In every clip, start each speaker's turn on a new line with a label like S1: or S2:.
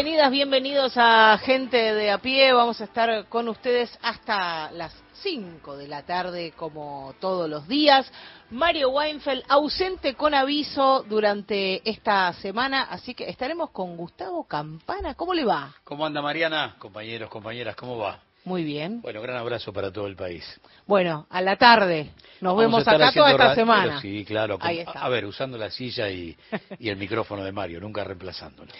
S1: Bienvenidas, bienvenidos a Gente de a pie. Vamos a estar con ustedes hasta las 5 de la tarde, como todos los días. Mario Weinfeld ausente con aviso durante esta semana, así que estaremos con Gustavo Campana. ¿Cómo le va?
S2: ¿Cómo anda Mariana? Compañeros, compañeras, ¿cómo va?
S1: Muy bien.
S2: Bueno, gran abrazo para todo el país.
S1: Bueno, a la tarde. Nos
S2: Vamos
S1: vemos acá toda esta semana.
S2: Sí, claro. con-
S1: Ahí está.
S2: A ver, usando la silla y, y el micrófono de Mario, nunca reemplazándolo.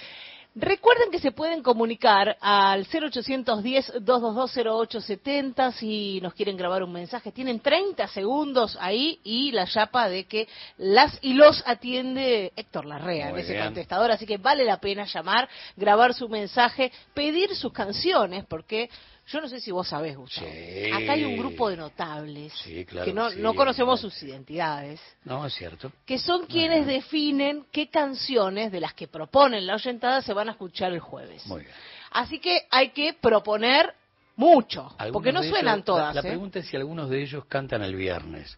S1: Recuerden que se pueden comunicar al 0810-222-0870 si nos quieren grabar un mensaje. Tienen 30 segundos ahí y la chapa de que las y los atiende Héctor Larrea
S2: Muy
S1: en ese
S2: bien.
S1: contestador. Así que vale la pena llamar, grabar su mensaje, pedir sus canciones, porque yo no sé si vos sabés, Gustavo.
S2: Sí.
S1: Acá hay un grupo de notables
S2: Sí, claro
S1: que no,
S2: que sí,
S1: no conocemos sus identidades
S2: No, es cierto.
S1: que son quienes definen qué canciones de las que proponen la oyentada se van a escuchar el jueves.
S2: Muy bien.
S1: Así que hay que proponer mucho,
S2: Algunos
S1: porque no suenan
S2: ellos-
S1: todas.
S2: La, la
S1: ¿eh?
S2: pregunta es si algunos de ellos cantan el viernes,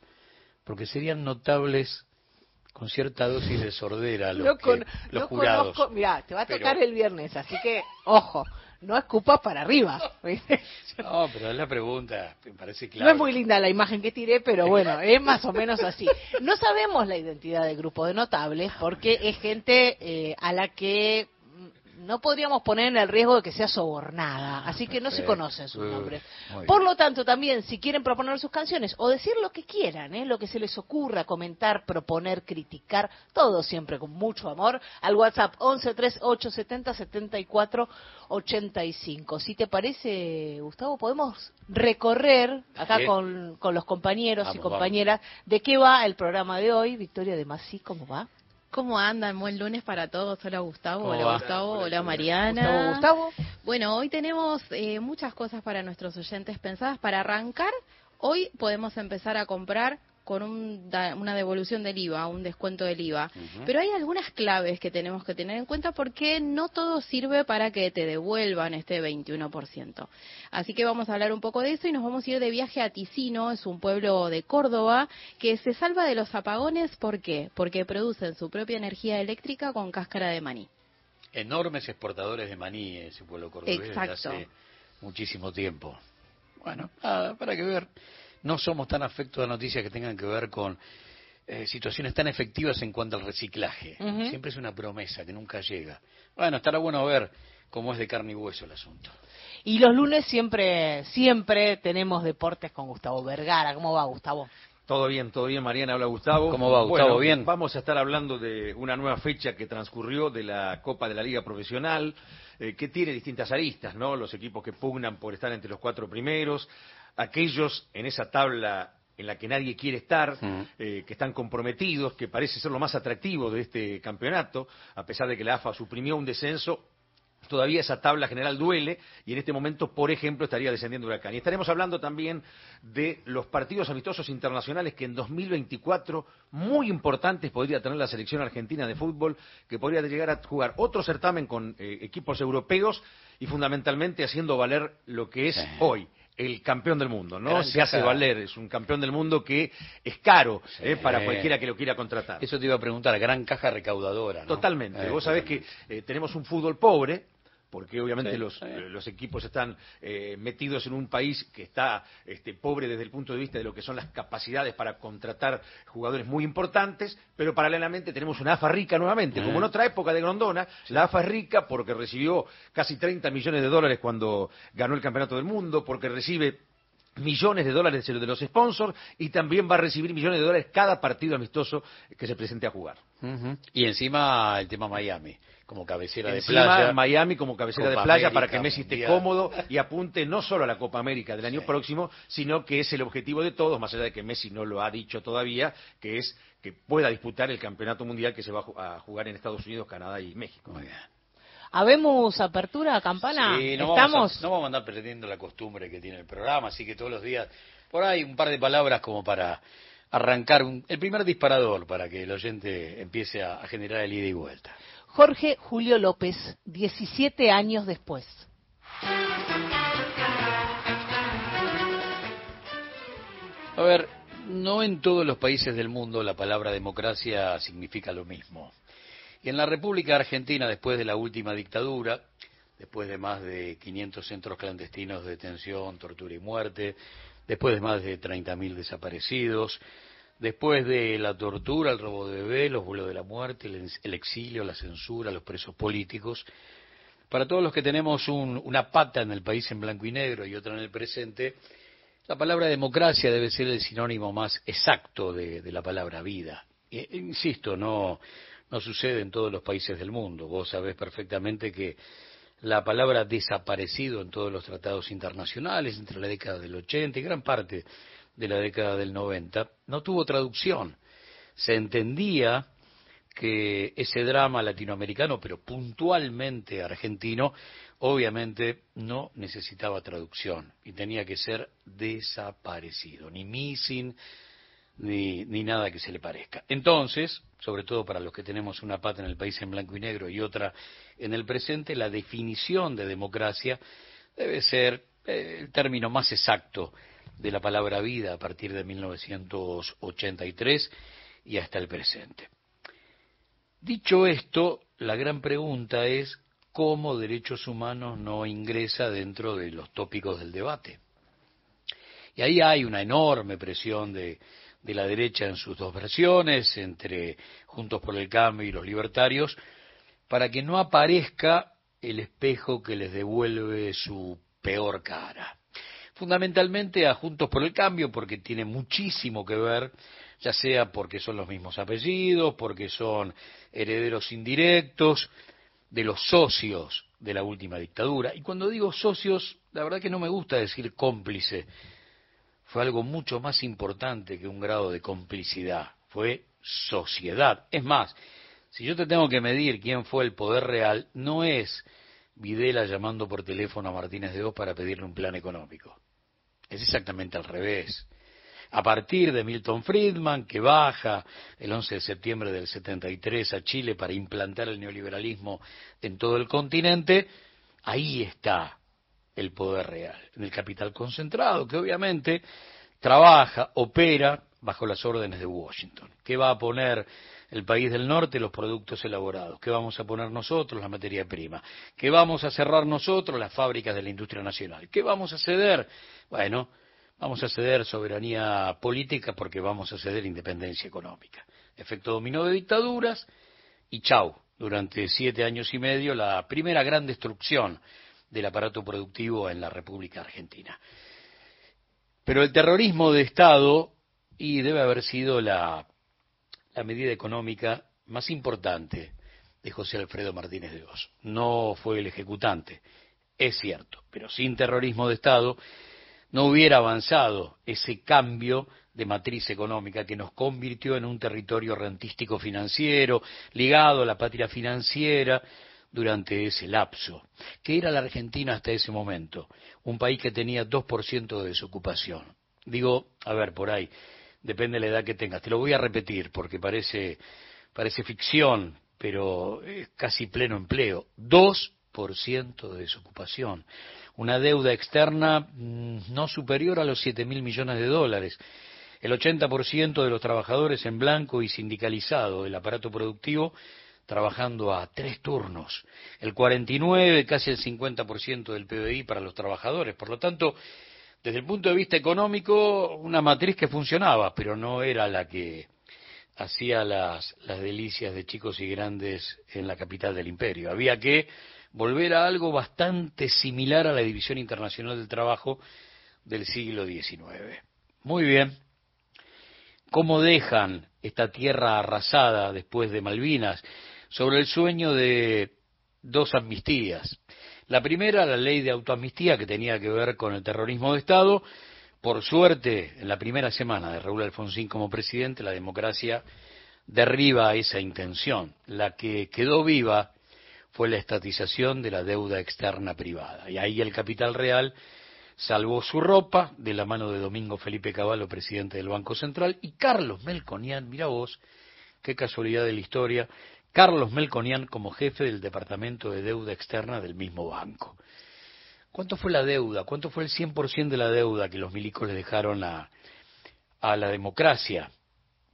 S2: porque serían notables con cierta dosis de sordera los,
S1: no
S2: que-
S1: con-
S2: los
S1: no
S2: jurados.
S1: conozco, mirá, te va a
S2: Pero-
S1: tocar el viernes, así que, ojo, no escupas para arriba.
S2: No, pero es la pregunta, me parece claro.
S1: No es muy linda la imagen que tiré, pero bueno, es más o menos así. No sabemos la identidad del grupo de notables porque es gente eh, a la que no podríamos poner en el riesgo de que sea sobornada, así que no se conocen sus nombres. Por lo tanto, también, si quieren proponer sus canciones o decir lo que quieran, ¿eh? lo que se les ocurra, comentar, proponer, criticar, todo siempre con mucho amor, al WhatsApp 1138707485. Si te parece, Gustavo, podemos recorrer acá con, con los compañeros y
S2: Vamos,
S1: compañeras de qué va el programa de hoy. Victoria de Masí, ¿cómo va?
S3: ¿Cómo andan? Buen lunes para todos. Hola Gustavo,
S2: ¿Cómo
S3: hola? Gustavo,
S2: Hola,
S3: hola
S2: hola.
S3: Mariana.
S1: Gustavo, Gustavo.
S3: Bueno, hoy tenemos eh, muchas cosas para nuestros oyentes pensadas. Para arrancar, hoy podemos empezar a comprar con un da- una devolución del IVA, un descuento del IVA. Pero hay algunas claves que tenemos que tener en cuenta porque no todo sirve para que te devuelvan este 21%. Así que vamos a hablar un poco de eso y nos vamos a ir de viaje a Ticino, es un pueblo de Córdoba que se salva de los apagones. ¿Por qué? Porque producen su propia energía eléctrica con cáscara de maní.
S2: enormes exportadores de maní ese pueblo cordobés desde
S3: Exacto.
S2: hace muchísimo tiempo. Bueno, nada, para que ver. No somos tan afectos a noticias que tengan que ver con eh, situaciones tan efectivas en cuanto al reciclaje. Siempre es una promesa que nunca llega. Bueno, estará bueno ver cómo es de carne y hueso el asunto.
S1: Y los lunes siempre, siempre tenemos deportes con Gustavo Vergara. ¿Cómo va, Gustavo?
S4: Todo bien, todo bien, Mariana. Habla Gustavo.
S2: ¿Cómo va, Gustavo?
S4: Bueno,
S2: ¿Bien?
S4: Vamos a estar hablando de una nueva fecha que transcurrió de la Copa de la Liga Profesional, eh, que tiene distintas aristas, ¿no? Los equipos que pugnan por estar entre los cuatro primeros, aquellos en esa tabla en la que nadie quiere estar,
S2: Mm.
S4: eh, que están comprometidos, que parece ser lo más atractivo de este campeonato, a pesar de que la AFA suprimió un descenso, todavía esa tabla general duele y en este momento, por ejemplo, estaría descendiendo Huracán. Y estaremos hablando también de los partidos amistosos internacionales que en 2024, muy importantes, podría tener la selección argentina de fútbol, que podría llegar a jugar otro certamen con eh, equipos europeos y fundamentalmente haciendo valer lo que es
S2: Sí.
S4: hoy. El campeón del mundo, ¿no?
S2: Gran
S4: Se hace valer, es un campeón del mundo que es caro
S2: Sí.
S4: eh, para cualquiera que lo quiera contratar.
S2: Eso te iba a preguntar, gran caja recaudadora, ¿no?
S4: Totalmente.
S2: Eh,
S4: Vos sabés que
S2: totalmente.
S4: eh, tenemos un fútbol pobre, porque obviamente
S2: Sí,
S4: los,
S2: sí.
S4: eh, los equipos están eh, metidos en un país que está este, pobre desde el punto de vista de lo que son las capacidades para contratar jugadores muy importantes, pero paralelamente tenemos una AFA rica nuevamente, como en otra época de Grondona, la AFA es rica porque recibió casi 30 millones de dólares cuando ganó el Campeonato del Mundo, porque recibe millones de dólares de los sponsors y también va a recibir millones de dólares cada partido amistoso que se presente a jugar.
S2: Y encima el tema Miami, como cabecera
S4: encima,
S2: de playa.
S4: Miami como cabecera de playa para que Messi esté cómodo y apunte no solo a la Copa América del año próximo, sino que es el objetivo de todos, más allá de que Messi no lo ha dicho todavía, que es que pueda disputar el campeonato mundial que se va a jugar en Estados Unidos, Canadá y México.
S2: Muy bien.
S1: ¿Habemos apertura, campana?
S2: Sí, no
S1: ¿Estamos?
S2: Vamos a, no vamos a andar perdiendo la costumbre que tiene el programa, así que todos los días, por ahí un par de palabras como para arrancar un- el primer disparador para que el oyente empiece a, a generar el ida y vuelta.
S1: Jorge Julio López, 17 años después.
S2: A ver, no en todos los países del mundo la palabra democracia significa lo mismo. Y en la República Argentina, después de la última dictadura, después de más de 500 centros clandestinos de detención, tortura y muerte, después de más de 30.000 desaparecidos, después de la tortura, el robo de bebés, los vuelos de la muerte, el, ex- el exilio, la censura, los presos políticos, para todos los que tenemos un- una pata en el país en blanco y negro y otra en el presente, la palabra democracia debe ser el sinónimo más exacto de, la palabra vida. E- insisto, no, no sucede en todos los países del mundo. Vos sabés perfectamente que la palabra desaparecido en todos los tratados internacionales entre la década del 80 y gran parte de la década del 90 no tuvo traducción. Se entendía que ese drama latinoamericano, pero puntualmente argentino, obviamente no necesitaba traducción y tenía que ser desaparecido, ni missing, ni, ni nada que se le parezca. Entonces, sobre todo para los que tenemos una pata en el país en blanco y negro y otra en el presente, la definición de democracia debe ser eh, el término más exacto de la palabra vida a partir de 1983 y hasta el presente. Dicho esto, la gran pregunta es cómo derechos humanos no ingresa dentro de los tópicos del debate. Y ahí hay una enorme presión de, de la derecha en sus dos versiones, entre Juntos por el Cambio y los libertarios, para que no aparezca el espejo que les devuelve su peor cara. Fundamentalmente a Juntos por el Cambio, porque tiene muchísimo que ver, ya sea porque son los mismos apellidos, porque son herederos indirectos de los socios de la última dictadura. Y cuando digo socios, la verdad que no me gusta decir cómplice, fue algo mucho más importante que un grado de complicidad, fue sociedad. Es más, si yo te tengo que medir quién fue el poder real, no es Videla llamando por teléfono a Martínez de Oz para pedirle un plan económico. Es exactamente al revés. A partir de Milton Friedman, que baja el 11 de septiembre del 73 a Chile para implantar el neoliberalismo en todo el continente, ahí está el poder real, en el capital concentrado, que obviamente trabaja, opera bajo las órdenes de Washington. ¿Qué va a poner el país del norte? Los productos elaborados. ¿Qué vamos a poner nosotros? La materia prima. ¿Qué vamos a cerrar nosotros? Las fábricas de la industria nacional. ¿Qué vamos a ceder? Bueno, vamos a ceder soberanía política porque vamos a ceder independencia económica. Efecto dominó de dictaduras y chau, durante siete años y medio la primera gran destrucción del aparato productivo en la República Argentina. Pero el terrorismo de Estado, y debe haber sido la, medida económica más importante de José Alfredo Martínez de Oz. No fue el ejecutante, es cierto, pero sin terrorismo de Estado no hubiera avanzado ese cambio de matriz económica que nos convirtió en un territorio rentístico financiero, ligado a la patria financiera, durante ese lapso, que era la Argentina hasta ese momento, un país que tenía 2% de desocupación. Digo, a ver, por ahí, depende de la edad que tengas, te lo voy a repetir porque parece, parece ficción, pero es casi pleno empleo, 2% de desocupación, una deuda externa mm, no superior a los 7 mil millones de dólares, el 80% de los trabajadores en blanco y sindicalizado del aparato productivo trabajando a tres turnos, el 49, casi el 50% del PBI para los trabajadores. Por lo tanto, desde el punto de vista económico, una matriz que funcionaba, pero no era la que hacía las, las delicias de chicos y grandes en la capital del imperio. Había que volver a algo bastante similar a la División Internacional del Trabajo del siglo XIX. Muy bien. ¿Cómo dejan esta tierra arrasada después de Malvinas sobre el sueño de dos amnistías? La primera, la ley de autoamnistía, que tenía que ver con el terrorismo de Estado. Por suerte, en la primera semana de Raúl Alfonsín como presidente, la democracia derriba esa intención. La que quedó viva fue la estatización de la deuda externa privada. Y ahí el capital real salvó su ropa de la mano de Domingo Felipe Cavallo, presidente del Banco Central, y Carlos Melconian, mira vos, qué casualidad de la historia, Carlos Melconian como jefe del Departamento de Deuda Externa del mismo banco. ¿Cuánto fue la deuda? ¿Cuánto fue el 100% de la deuda que los milicos le dejaron a, a la democracia?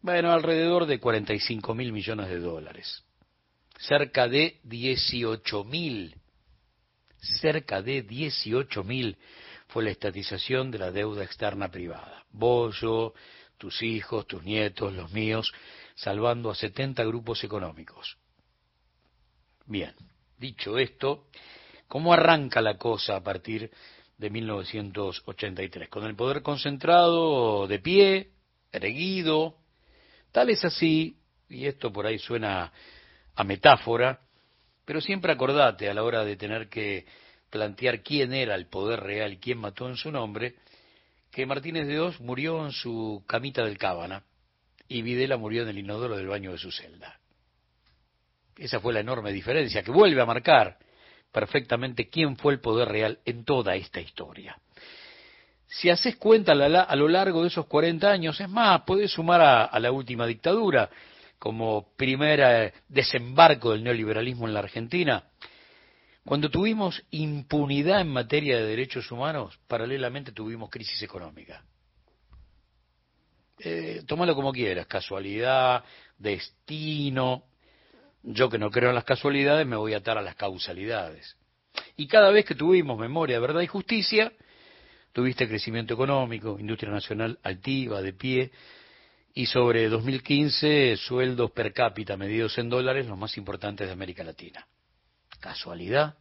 S2: Bueno, alrededor de 45 mil millones de dólares. Cerca de 18 mil. Cerca de 18 mil fue la estatización de la deuda externa privada. Vos, yo, tus hijos, tus nietos, los míos, salvando a 70 grupos económicos. Bien, dicho esto, ¿cómo arranca la cosa a partir de 1983? Con el poder concentrado de pie, erguido, tal es así, y esto por ahí suena a metáfora, pero siempre acordate a la hora de tener que plantear quién era el poder real quién mató en su nombre, que Martínez de Oz murió en su camita del Cábana y Videla murió en el inodoro del baño de su celda. Esa fue la enorme diferencia que vuelve a marcar perfectamente quién fue el poder real en toda esta historia. Si haces cuenta a lo largo de esos 40 años, es más, podés sumar a, a la última dictadura como primer eh, desembarco del neoliberalismo en la Argentina, cuando tuvimos impunidad en materia de derechos humanos, paralelamente tuvimos crisis económica. Eh, tómalo como quieras, casualidad, destino. Yo que no creo en las casualidades me voy a atar a las causalidades. Y cada vez que tuvimos memoria, verdad y justicia, tuviste crecimiento económico, industria nacional altiva, de pie, y sobre 2015 sueldos per cápita medidos en dólares los más importantes de América Latina. ¿Casualidad?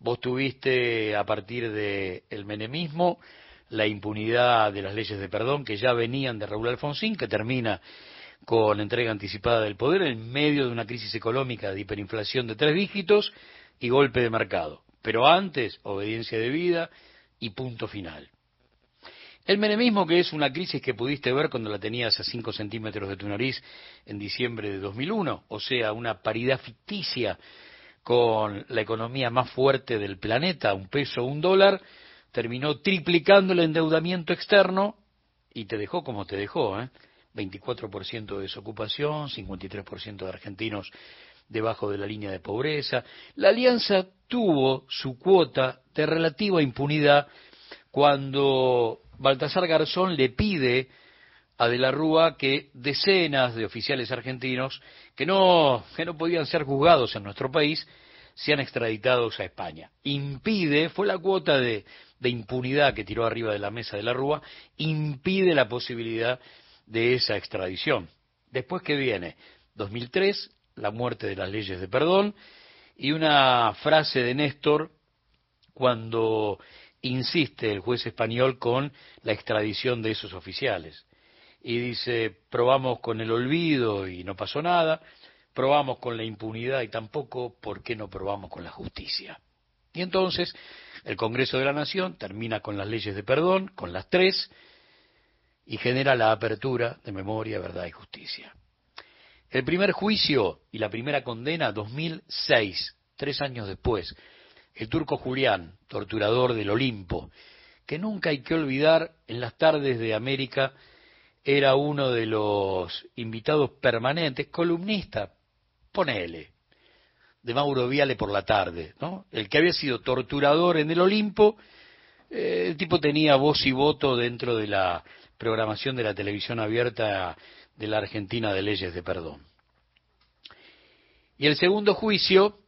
S2: Vos tuviste a partir del el menemismo la impunidad de las leyes de perdón que ya venían de Raúl Alfonsín, que termina con entrega anticipada del poder en medio de una crisis económica de hiperinflación de tres dígitos y golpe de mercado. Pero antes, obediencia de vida y punto final. El menemismo, que es una crisis que pudiste ver cuando la tenías a 5 centímetros de tu nariz en diciembre de 2001, o sea, una paridad ficticia con la economía más fuerte del planeta, un peso, un dólar, terminó triplicando el endeudamiento externo y te dejó como te dejó, ¿eh? 24% de desocupación, 53% de argentinos debajo de la línea de pobreza. La alianza tuvo su cuota de relativa impunidad cuando Baltasar Garzón le pide a De la Rúa que decenas de oficiales argentinos que no, que no podían ser juzgados en nuestro país sean extraditados a España. Impide, fue la cuota de, de impunidad que tiró arriba de la mesa de la Rúa, impide la posibilidad de esa extradición. Después que viene 2003, la muerte de las leyes de perdón, y una frase de Néstor cuando insiste el juez español con la extradición de esos oficiales y dice, probamos con el olvido y no pasó nada, probamos con la impunidad y tampoco, ¿por qué no probamos con la justicia? Y entonces el Congreso de la Nación termina con las leyes de perdón, con las tres, y genera la apertura de memoria, verdad y justicia. El primer juicio y la primera condena, 2006, tres años después, el turco Julián, torturador del Olimpo, que nunca hay que olvidar en las tardes de América era uno de los invitados permanentes, columnista, ponele, de Mauro Viale por la tarde, ¿no? El que había sido torturador en el Olimpo, eh, el tipo tenía voz y voto dentro de la programación de la televisión abierta de la Argentina de Leyes de Perdón. Y el segundo juicio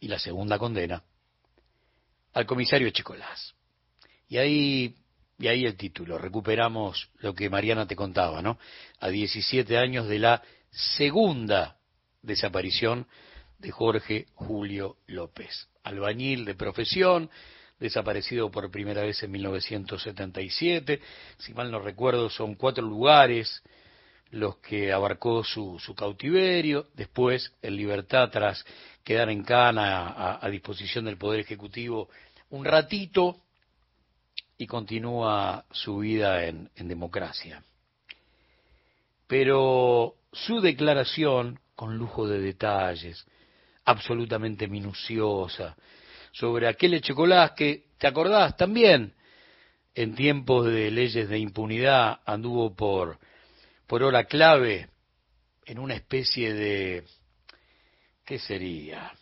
S2: y la segunda condena al comisario Chicolás. Y ahí y ahí el título, recuperamos lo que Mariana te contaba, ¿no? A 17 años de la segunda desaparición de Jorge Julio López, albañil de profesión, desaparecido por primera vez en 1977. Si mal no recuerdo, son cuatro lugares los que abarcó su, cautiverio. Después, en libertad, tras quedar en cana a, disposición del Poder Ejecutivo un ratito, y continúa su vida en democracia. Pero su declaración, con lujo de detalles, absolutamente minuciosa, sobre aquel Echecolás que, ¿te acordás también? En tiempos de leyes de impunidad anduvo por, por hora clave en una especie de, ¿qué sería?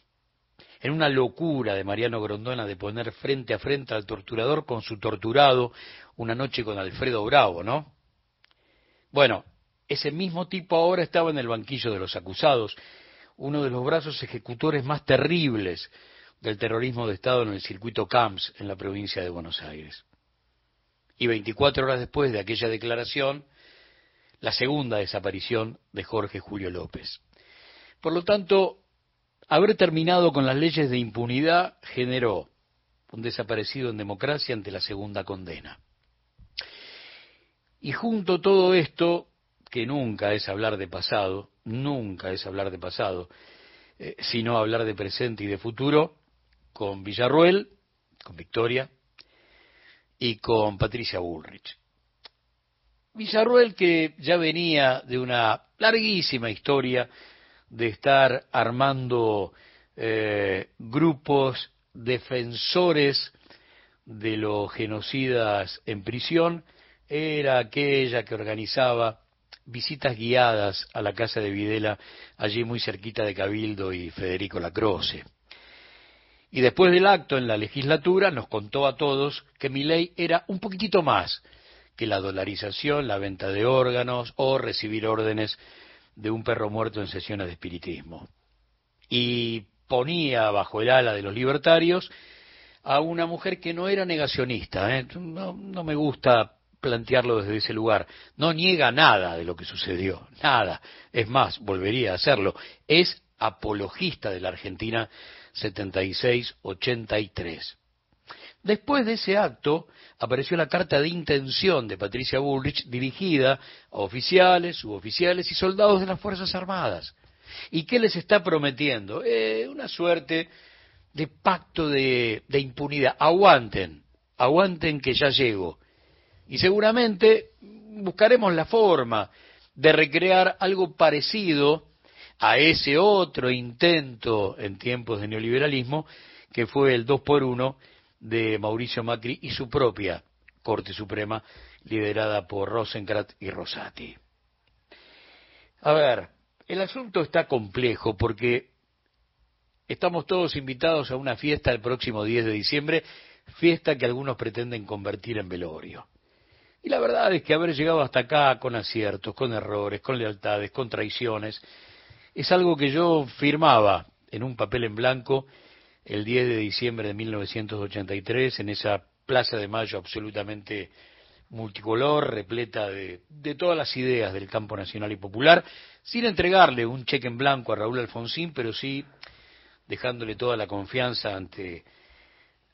S2: En una locura de Mariano Grondona de poner frente a frente al torturador con su torturado una noche con Alfredo Bravo, ¿no? Bueno, ese mismo tipo ahora estaba en el banquillo de los acusados, uno de los brazos ejecutores más terribles del terrorismo de Estado en el circuito CAMS en la provincia de Buenos Aires. Y 24 horas después de aquella declaración, la segunda desaparición de Jorge Julio López. Por lo tanto, haber terminado con las leyes de impunidad generó un desaparecido en democracia ante la segunda condena. Y junto a todo esto, que nunca es hablar de pasado, nunca es hablar de pasado, eh, sino hablar de presente y de futuro, con Villarruel, con Victoria y con Patricia Bullrich. Villarruel que ya venía de una larguísima historia de estar armando eh, grupos defensores de los genocidas en prisión, era aquella que organizaba visitas guiadas a la casa de Videla, allí muy cerquita de Cabildo y Federico Lacroce. Y después del acto en la legislatura nos contó a todos que mi ley era un poquitito más que la dolarización, la venta de órganos o recibir órdenes de un perro muerto en sesiones de espiritismo. Y ponía bajo el ala de los libertarios a una mujer que no era negacionista. ¿eh? No, no me gusta plantearlo desde ese lugar. No niega nada de lo que sucedió, nada. Es más, volvería a hacerlo. Es apologista de la Argentina 76-83. Después de ese acto apareció la carta de intención de Patricia Bullrich dirigida a oficiales, suboficiales y soldados de las Fuerzas Armadas. ¿Y qué les está prometiendo? Eh, una suerte de pacto de, de impunidad. Aguanten, aguanten que ya llego. Y seguramente buscaremos la forma de recrear algo parecido a ese otro intento en tiempos de neoliberalismo que fue el 2 por 1 de Mauricio Macri y su propia Corte Suprema liderada por Rosencrantz y Rosati. A ver, el asunto está complejo porque estamos todos invitados a una fiesta el próximo 10 de diciembre, fiesta que algunos pretenden convertir en velorio. Y la verdad es que haber llegado hasta acá con aciertos, con errores, con lealtades, con traiciones, es algo que yo firmaba en un papel en blanco el 10 de diciembre de 1983 en esa Plaza de Mayo absolutamente multicolor, repleta de, de, todas las ideas del campo nacional y popular, sin entregarle un cheque en blanco a Raúl Alfonsín, pero sí dejándole toda la confianza ante,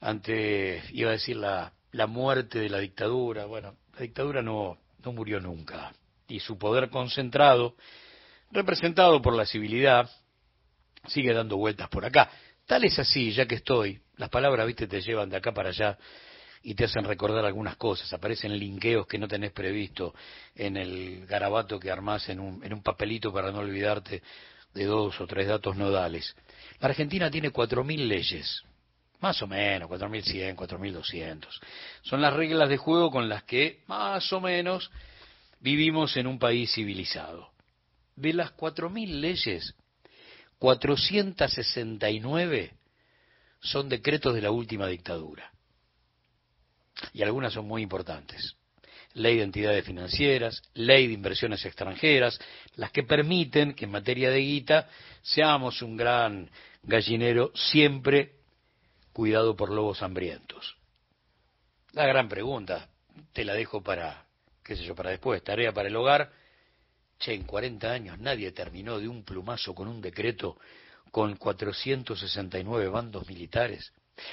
S2: ante iba a decir, la, la muerte de la dictadura. Bueno, la dictadura no, no murió nunca, y su poder concentrado representado por la civilidad, sigue dando vueltas por acá. Tal es así, ya que estoy, las palabras, viste, te llevan de acá para allá y te hacen recordar algunas cosas, aparecen linkeos que no tenés previsto en el garabato que armás en un, en un papelito para no olvidarte de dos o tres datos nodales. La Argentina tiene cuatro mil leyes, más o menos, cuatro mil cien, cuatro mil doscientos. Son las reglas de juego con las que, más o menos, vivimos en un país civilizado de las 4.000 leyes, 469 son decretos de la última dictadura. Y algunas son muy importantes. Ley de entidades financieras, ley de inversiones extranjeras, las que permiten que en materia de guita seamos un gran gallinero siempre cuidado por lobos hambrientos. La gran pregunta, te la dejo para, qué sé yo, para después, tarea para el hogar, Che, en 40 años nadie terminó de un plumazo con un decreto con 469 bandos militares.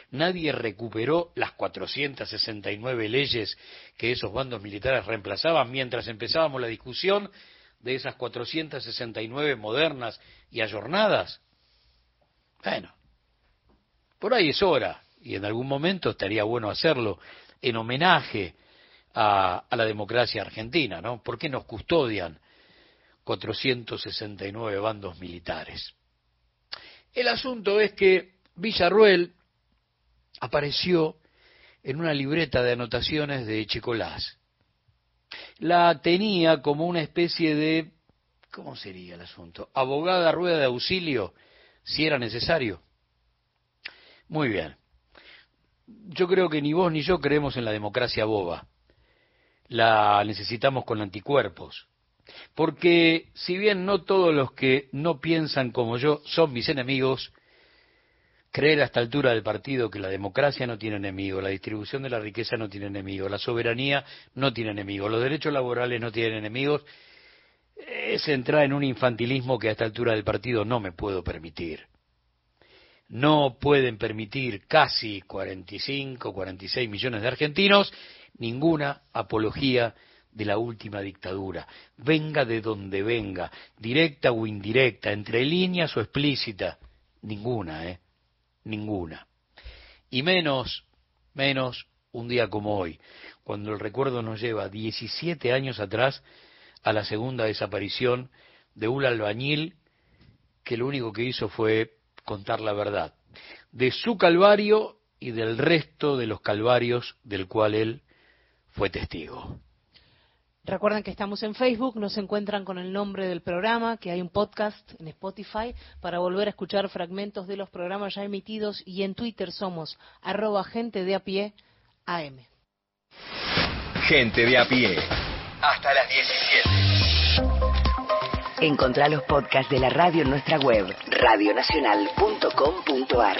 S2: Nadie recuperó las 469 leyes que esos bandos militares reemplazaban mientras empezábamos la discusión de esas 469 modernas y ayornadas. Bueno, por ahí es hora, y en algún momento estaría bueno hacerlo, en homenaje a, la democracia argentina, ¿no? ¿Por qué nos custodian 469 bandos militares? El asunto es que Villarruel apareció en una libreta de anotaciones de Chicolás. La tenía como una especie de, ¿cómo sería el asunto? Abogada rueda de auxilio, si era necesario. Muy bien. Yo creo que ni vos ni yo creemos en la democracia boba. La necesitamos con anticuerpos. Porque si bien no todos los que no piensan como yo son mis enemigos, creer a esta altura del partido que la democracia no tiene enemigo, la distribución de la riqueza no tiene enemigo, la soberanía no tiene enemigo, los derechos laborales no tienen enemigos, es entrar en un infantilismo que a esta altura del partido no me puedo permitir. No pueden permitir casi 45, 46 millones de argentinos ninguna apología de la última dictadura, venga de donde venga, directa o indirecta, entre líneas o explícita, ninguna, ¿eh? Ninguna. Y menos, menos un día como hoy, cuando el recuerdo nos lleva 17 años atrás a la segunda desaparición de un albañil que lo único que hizo fue contar la verdad, de su calvario y del resto de los calvarios del cual él fue testigo.
S1: Recuerden que estamos en Facebook, nos encuentran con el nombre del programa, que hay un podcast en Spotify para volver a escuchar fragmentos de los programas ya emitidos y en Twitter somos arroba gente de a pie AM.
S5: Gente de a pie. Hasta las 17.
S6: Encontrá los podcasts de la radio en nuestra web, radionacional.com.ar.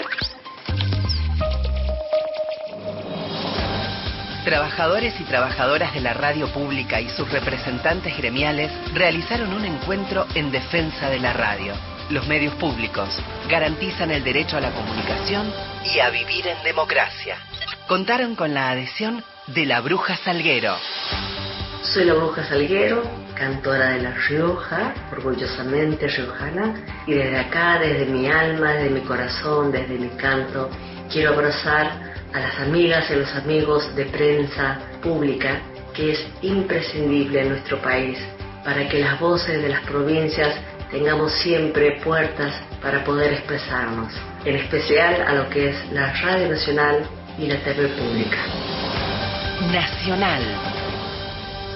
S6: Trabajadores y trabajadoras de la radio pública y sus representantes gremiales realizaron un encuentro en defensa de la radio. Los medios públicos garantizan el derecho a la comunicación y a vivir en democracia. Contaron con la adhesión de la Bruja Salguero.
S7: Soy la Bruja Salguero, cantora de La Rioja, orgullosamente riojana, y desde acá, desde mi alma, desde mi corazón, desde mi canto, quiero abrazar a las amigas y los amigos de prensa pública que es imprescindible en nuestro país para que las voces de las provincias tengamos siempre puertas para poder expresarnos, en especial a lo que es la Radio Nacional y la TV Pública.
S6: Nacional,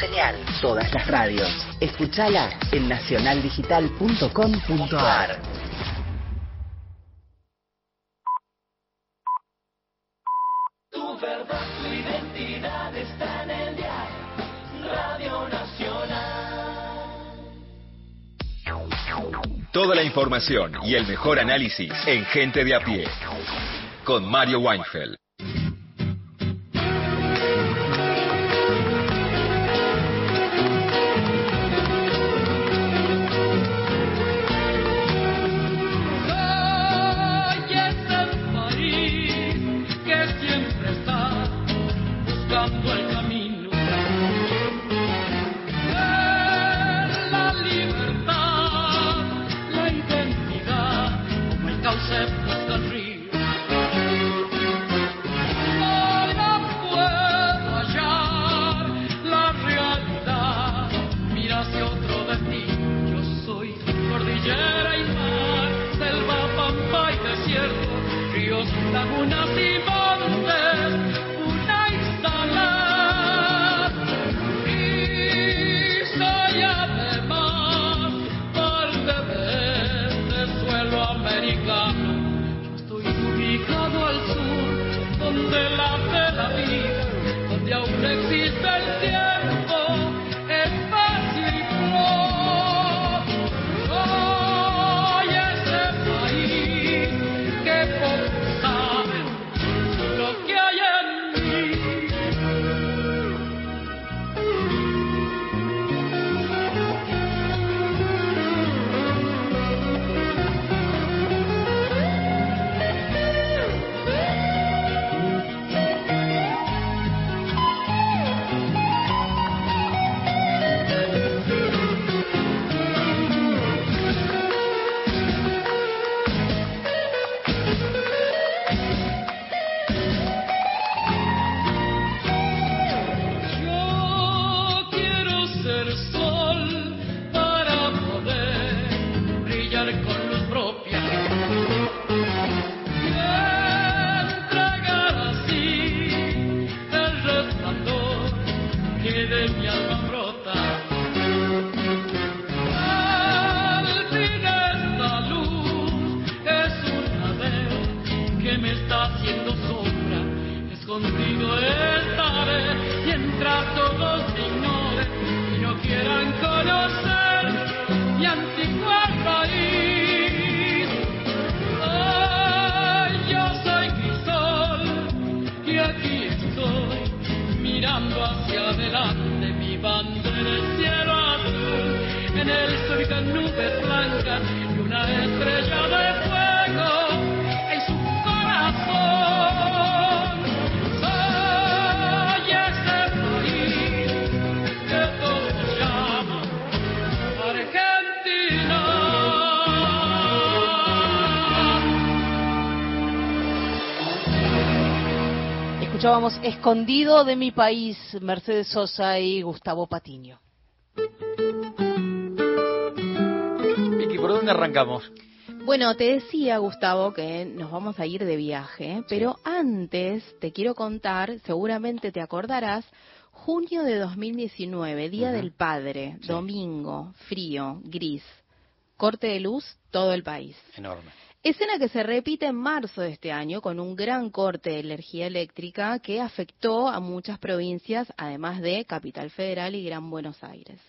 S6: Señal, todas las radios. Escúchala en nacionaldigital.com.ar.
S8: Tu verdad, tu identidad está en el día. Radio Nacional.
S5: Toda la información y el mejor análisis en Gente de a pie. Con Mario Weinfeld. Escondido
S1: Escuchábamos Escondido de mi país, Mercedes Sosa y Gustavo Patiño.
S2: Vicky, ¿por dónde arrancamos?
S3: Bueno, te decía, Gustavo, que nos vamos a ir de viaje, pero antes te quiero contar, seguramente te acordarás, junio de 2019, Día
S2: Ujú.
S3: del Padre, domingo, frío, gris, corte de luz, todo el país.
S2: Enorme.
S3: Escena que se repite en marzo de este año con un gran corte de energía eléctrica que afectó a muchas provincias, además de Capital Federal y Gran Buenos Aires.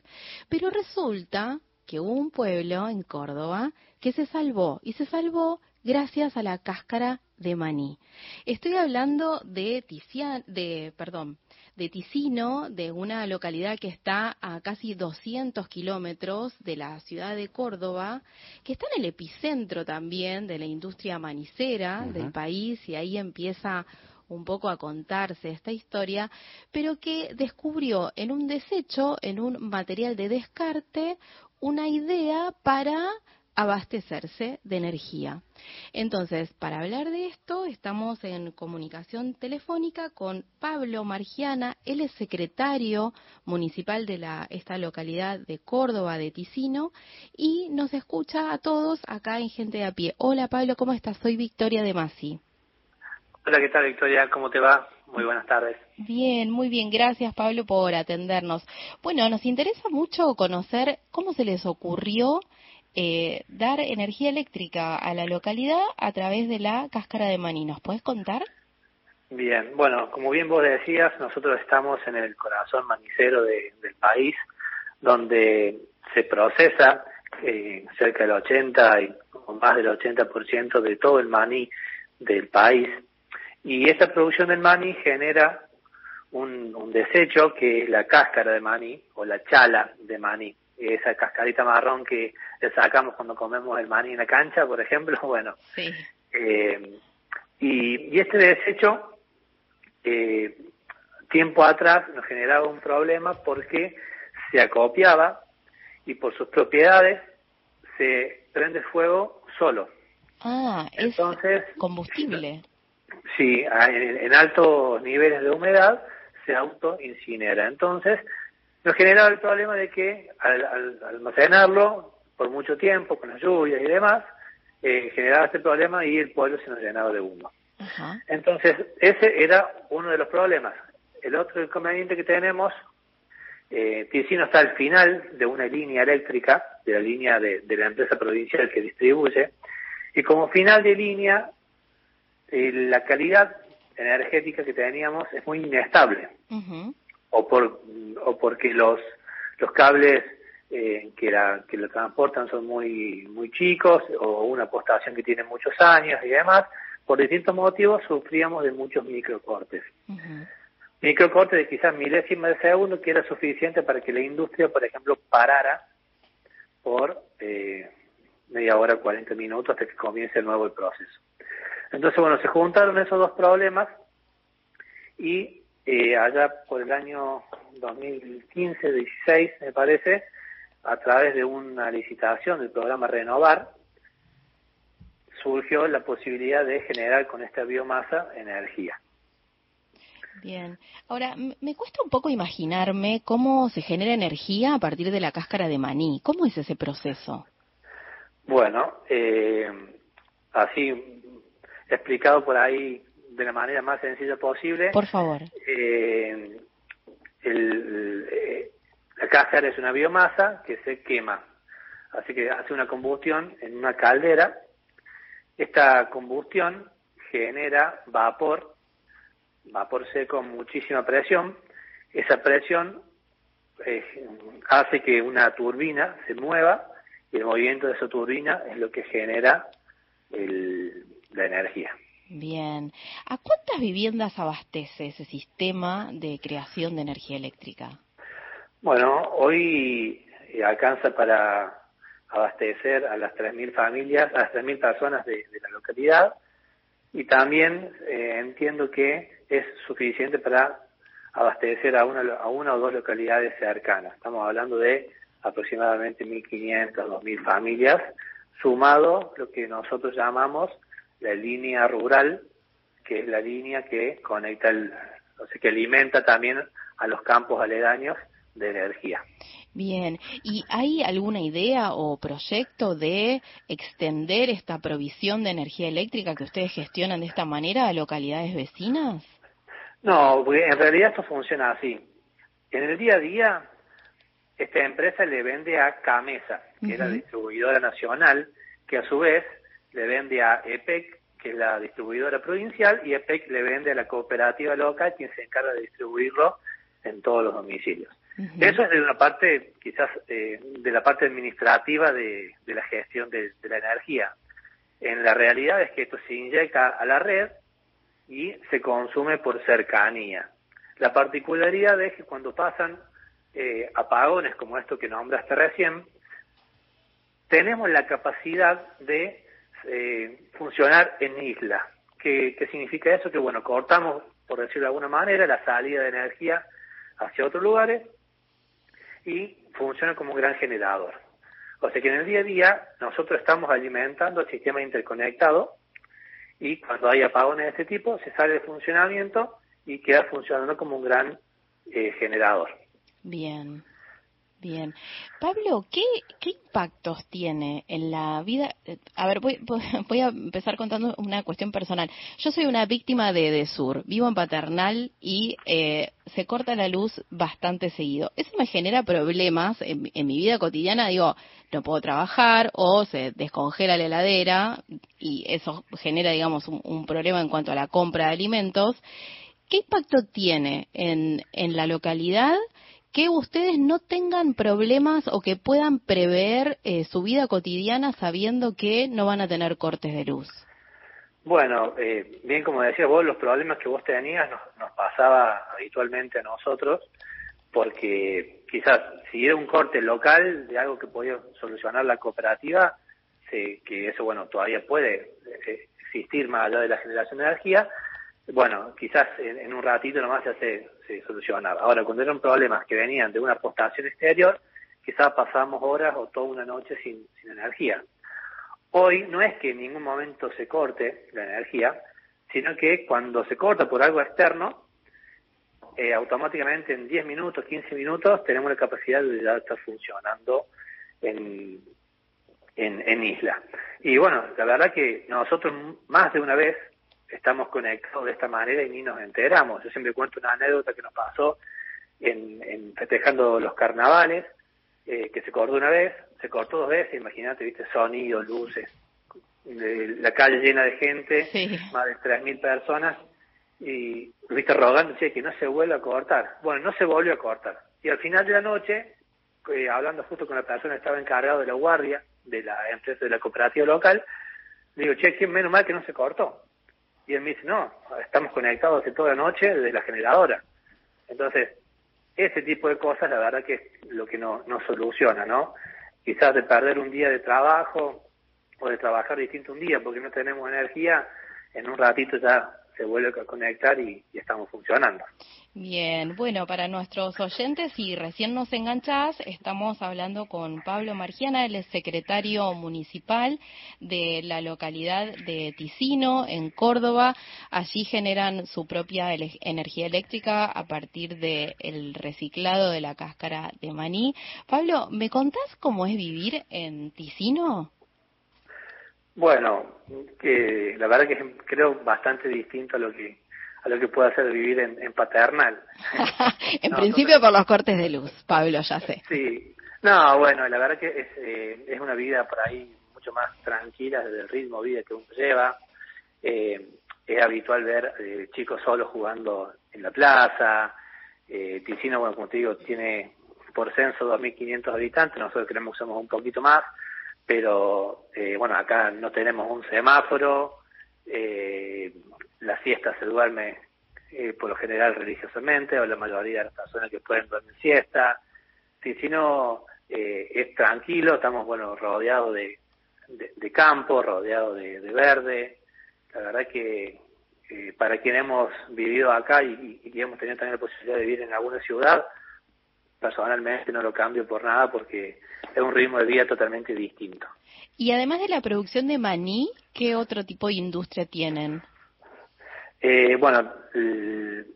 S3: Pero resulta que hubo un pueblo en Córdoba que se salvó y se salvó gracias a la cáscara de maní. Estoy hablando de Tizian, de, perdón, de Ticino, de una localidad que está a casi 200 kilómetros de la ciudad de Córdoba, que está en el epicentro también de la industria manicera del país y ahí empieza un poco a contarse esta historia, pero que descubrió en un desecho, en un material de descarte, una idea para abastecerse de energía. Entonces, para hablar de esto, estamos en comunicación telefónica con Pablo Margiana, él es secretario municipal de la, esta localidad de Córdoba, de Ticino, y nos escucha a todos acá en Gente de a Pie. Hola Pablo, ¿cómo estás? Soy Victoria de Masi.
S9: Hola, ¿qué tal Victoria? ¿Cómo te va? Muy buenas tardes.
S3: Bien, muy bien. Gracias, Pablo, por atendernos. Bueno, nos interesa mucho conocer cómo se les ocurrió eh, dar energía eléctrica a la localidad a través de la cáscara de maní. ¿Nos puedes contar?
S9: Bien, bueno, como bien vos decías, nosotros estamos en el corazón manicero de- del país, donde se procesa eh, cerca del 80 y más del 80% de todo el maní del país. Y esta producción del maní genera un desecho que es la cáscara de maní o la chala de maní. Esa cascarita marrón que le sacamos cuando comemos el maní en la cancha, por ejemplo, bueno,
S3: Sí.
S9: eh, y, y este desecho, eh, tiempo atrás, nos generaba un problema porque se acopiaba y por sus propiedades se prende fuego solo.
S3: Ah, es
S9: Entonces,
S3: combustible.
S9: Sí, en, en altos niveles de humedad se autoincinera. Entonces, nos generaba el problema de que al, al almacenarlo por mucho tiempo, con las lluvias y demás, eh, generaba este problema y el pueblo se nos llenaba de humo. Entonces, ese era uno de los problemas. El otro inconveniente que tenemos, eh, Ticino está al final de una línea eléctrica, de la línea de, de la empresa provincial que distribuye, y como final de línea, eh, la calidad energética que teníamos es muy inestable
S3: Ujú.
S9: O por o porque los los cables eh, que la que lo transportan son muy muy chicos o una postación que tiene muchos años y demás por distintos motivos sufríamos de muchos microcortes. Microcortes de quizás milésimas de segundo que era suficiente para que la industria por ejemplo parara por eh, media hora 40 minutos hasta que comience de nuevo el proceso. Entonces bueno se juntaron esos dos problemas y eh, allá por el año 2015-16, me parece, a través de una licitación del programa Renovar, surgió la posibilidad de generar con esta biomasa energía.
S3: Bien. Ahora, me cuesta un poco imaginarme cómo se genera energía a partir de la cáscara de maní. ¿Cómo es ese proceso?
S9: Bueno, eh, así explicado por ahí de la manera más sencilla posible.
S3: Por favor.
S9: Eh, el- eh, la cáscara es una biomasa que se quema, así que hace una combustión en una caldera. Esta combustión genera vapor, vapor seco muchísima presión. Esa presión eh, hace que una turbina se mueva y el movimiento de esa turbina es lo que genera el- la energía.
S3: Bien. ¿A cuántas viviendas abastece ese sistema de creación de energía eléctrica?
S9: Bueno, hoy eh, alcanza para abastecer a las 3.000 familias, a las 3.000 personas de, la localidad y también eh, entiendo que es suficiente para abastecer a una, a una o dos localidades cercanas. Estamos hablando de aproximadamente 1.500, 2.000 familias, sumado lo que nosotros llamamos la línea rural, que es la línea que conecta, el, o sea, que alimenta también a los campos aledaños de energía.
S3: Bien. ¿Y hay alguna idea o proyecto de extender esta provisión de energía eléctrica que ustedes gestionan de esta manera a localidades vecinas?
S9: No, porque en realidad esto funciona así. En el día a día, esta empresa le vende a Camesa, que es la distribuidora nacional, que a su vez le vende a EPEC, que es la distribuidora provincial, y EPEC le vende a la cooperativa local, quien se encarga de distribuirlo en todos los domicilios. Eso es de una parte, quizás, eh, de la parte administrativa de, de la gestión de, de la energía. En la realidad es que esto se inyecta a la red y se consume por cercanía. La particularidad es que cuando pasan eh, apagones como esto que nombraste recién, tenemos la capacidad de eh, funcionar en isla. ¿Qué, ¿Qué significa eso? Que bueno, cortamos, por decirlo de alguna manera, la salida de energía hacia otros lugares y funciona como un gran generador. O sea que en el día a día nosotros estamos alimentando el sistema interconectado y cuando hay apagones de este tipo se sale de funcionamiento y queda funcionando como un gran eh, generador.
S3: Bien, bien. Pablo, ¿qué, ¿qué impactos tiene en la vida? A ver, voy, voy- a empezar contando una cuestión personal. Yo soy una víctima de Edesur, vivo en Paternal y eh, se corta la luz bastante seguido. Eso me genera problemas en, en mi vida cotidiana, digo, no puedo trabajar o se descongela la heladera y eso genera, digamos, un, un problema en cuanto a la compra de alimentos. ¿Qué impacto tiene en, en la localidad que ustedes no tengan problemas o que puedan prever eh, su vida cotidiana sabiendo que no van a tener cortes de luz?
S9: Bueno, eh, bien como decías vos, los problemas que vos tenías nos, nos pasaba habitualmente a nosotros, porque quizás si era un corte local de algo que podía solucionar la cooperativa, se- que eso bueno todavía puede eh, existir más allá de la generación de energía, bueno, quizás en, en un ratito nomás se, se solucionaba. Ahora, cuando eran problemas que venían de una postación exterior, quizás pasamos horas o toda una noche sin, sin energía. Hoy no es que en ningún momento se corte la energía, sino que cuando se corta por algo externo, eh, automáticamente en 10 minutos, 15 minutos, tenemos la capacidad de ya estar funcionando en, en, en isla. Y bueno, la verdad que nosotros más de una vez estamos conectados de esta manera y ni nos enteramos. Yo siempre cuento una anécdota que nos pasó en, en festejando los carnavales, eh, que se cortó una vez, se cortó dos veces, imagínate, viste, sonido, luces, de- la calle llena de gente, más de 3.000 personas, y viste rogando, che, que no se vuelva a cortar. Bueno, no se volvió a cortar. Y al final de la noche, eh, hablando justo con la persona que estaba encargado de la guardia de la empresa de la cooperativa local, digo, che, que menos mal que no se cortó. Y él me dice, no, estamos conectados hace toda la noche desde la generadora. Entonces, ese tipo de cosas, la verdad que es lo que no, no soluciona, ¿no? Quizás de perder un día de trabajo o de trabajar distinto un día porque no tenemos energía, en un ratito ya se vuelve a conectar y, estamos funcionando.
S3: Bien, bueno, para nuestros oyentes, si recién nos enganchás, estamos hablando con Pablo Margiana, es secretario municipal de la localidad de Ticino, en Córdoba. Allí generan su propia energía eléctrica a partir del reciclado de la cáscara de maní. Pablo, ¿me contás cómo es vivir en Ticino?
S9: Bueno, que la verdad que es, creo bastante distinto a lo que a lo que puede hacer vivir en, paternal.
S3: en principio por los cortes de luz, Pablo, ya sé.
S9: Sí, no, bueno, la verdad que es, eh, es una vida por ahí mucho más tranquila desde el ritmo de vida que uno lleva. Eh, es habitual ver eh, chicos solos jugando en la plaza. Eh, Ticino, bueno, como te digo, tiene por censo 2.500 habitantes, nosotros creemos que somos un poquito más pero eh, bueno, acá no tenemos un semáforo, eh, la siesta se duerme eh, por lo general religiosamente, o la mayoría de las personas que pueden dormir siesta. Si, si no, eh, es tranquilo, estamos bueno rodeados de, de, campo, rodeados de, verde. La verdad que eh, para quien hemos vivido acá y, y, hemos tenido también la posibilidad de vivir en alguna ciudad, personalmente no lo cambio por nada porque es un ritmo de vida totalmente distinto.
S3: Y además de la producción de maní, ¿qué otro tipo de industria tienen?
S9: Eh, bueno, el,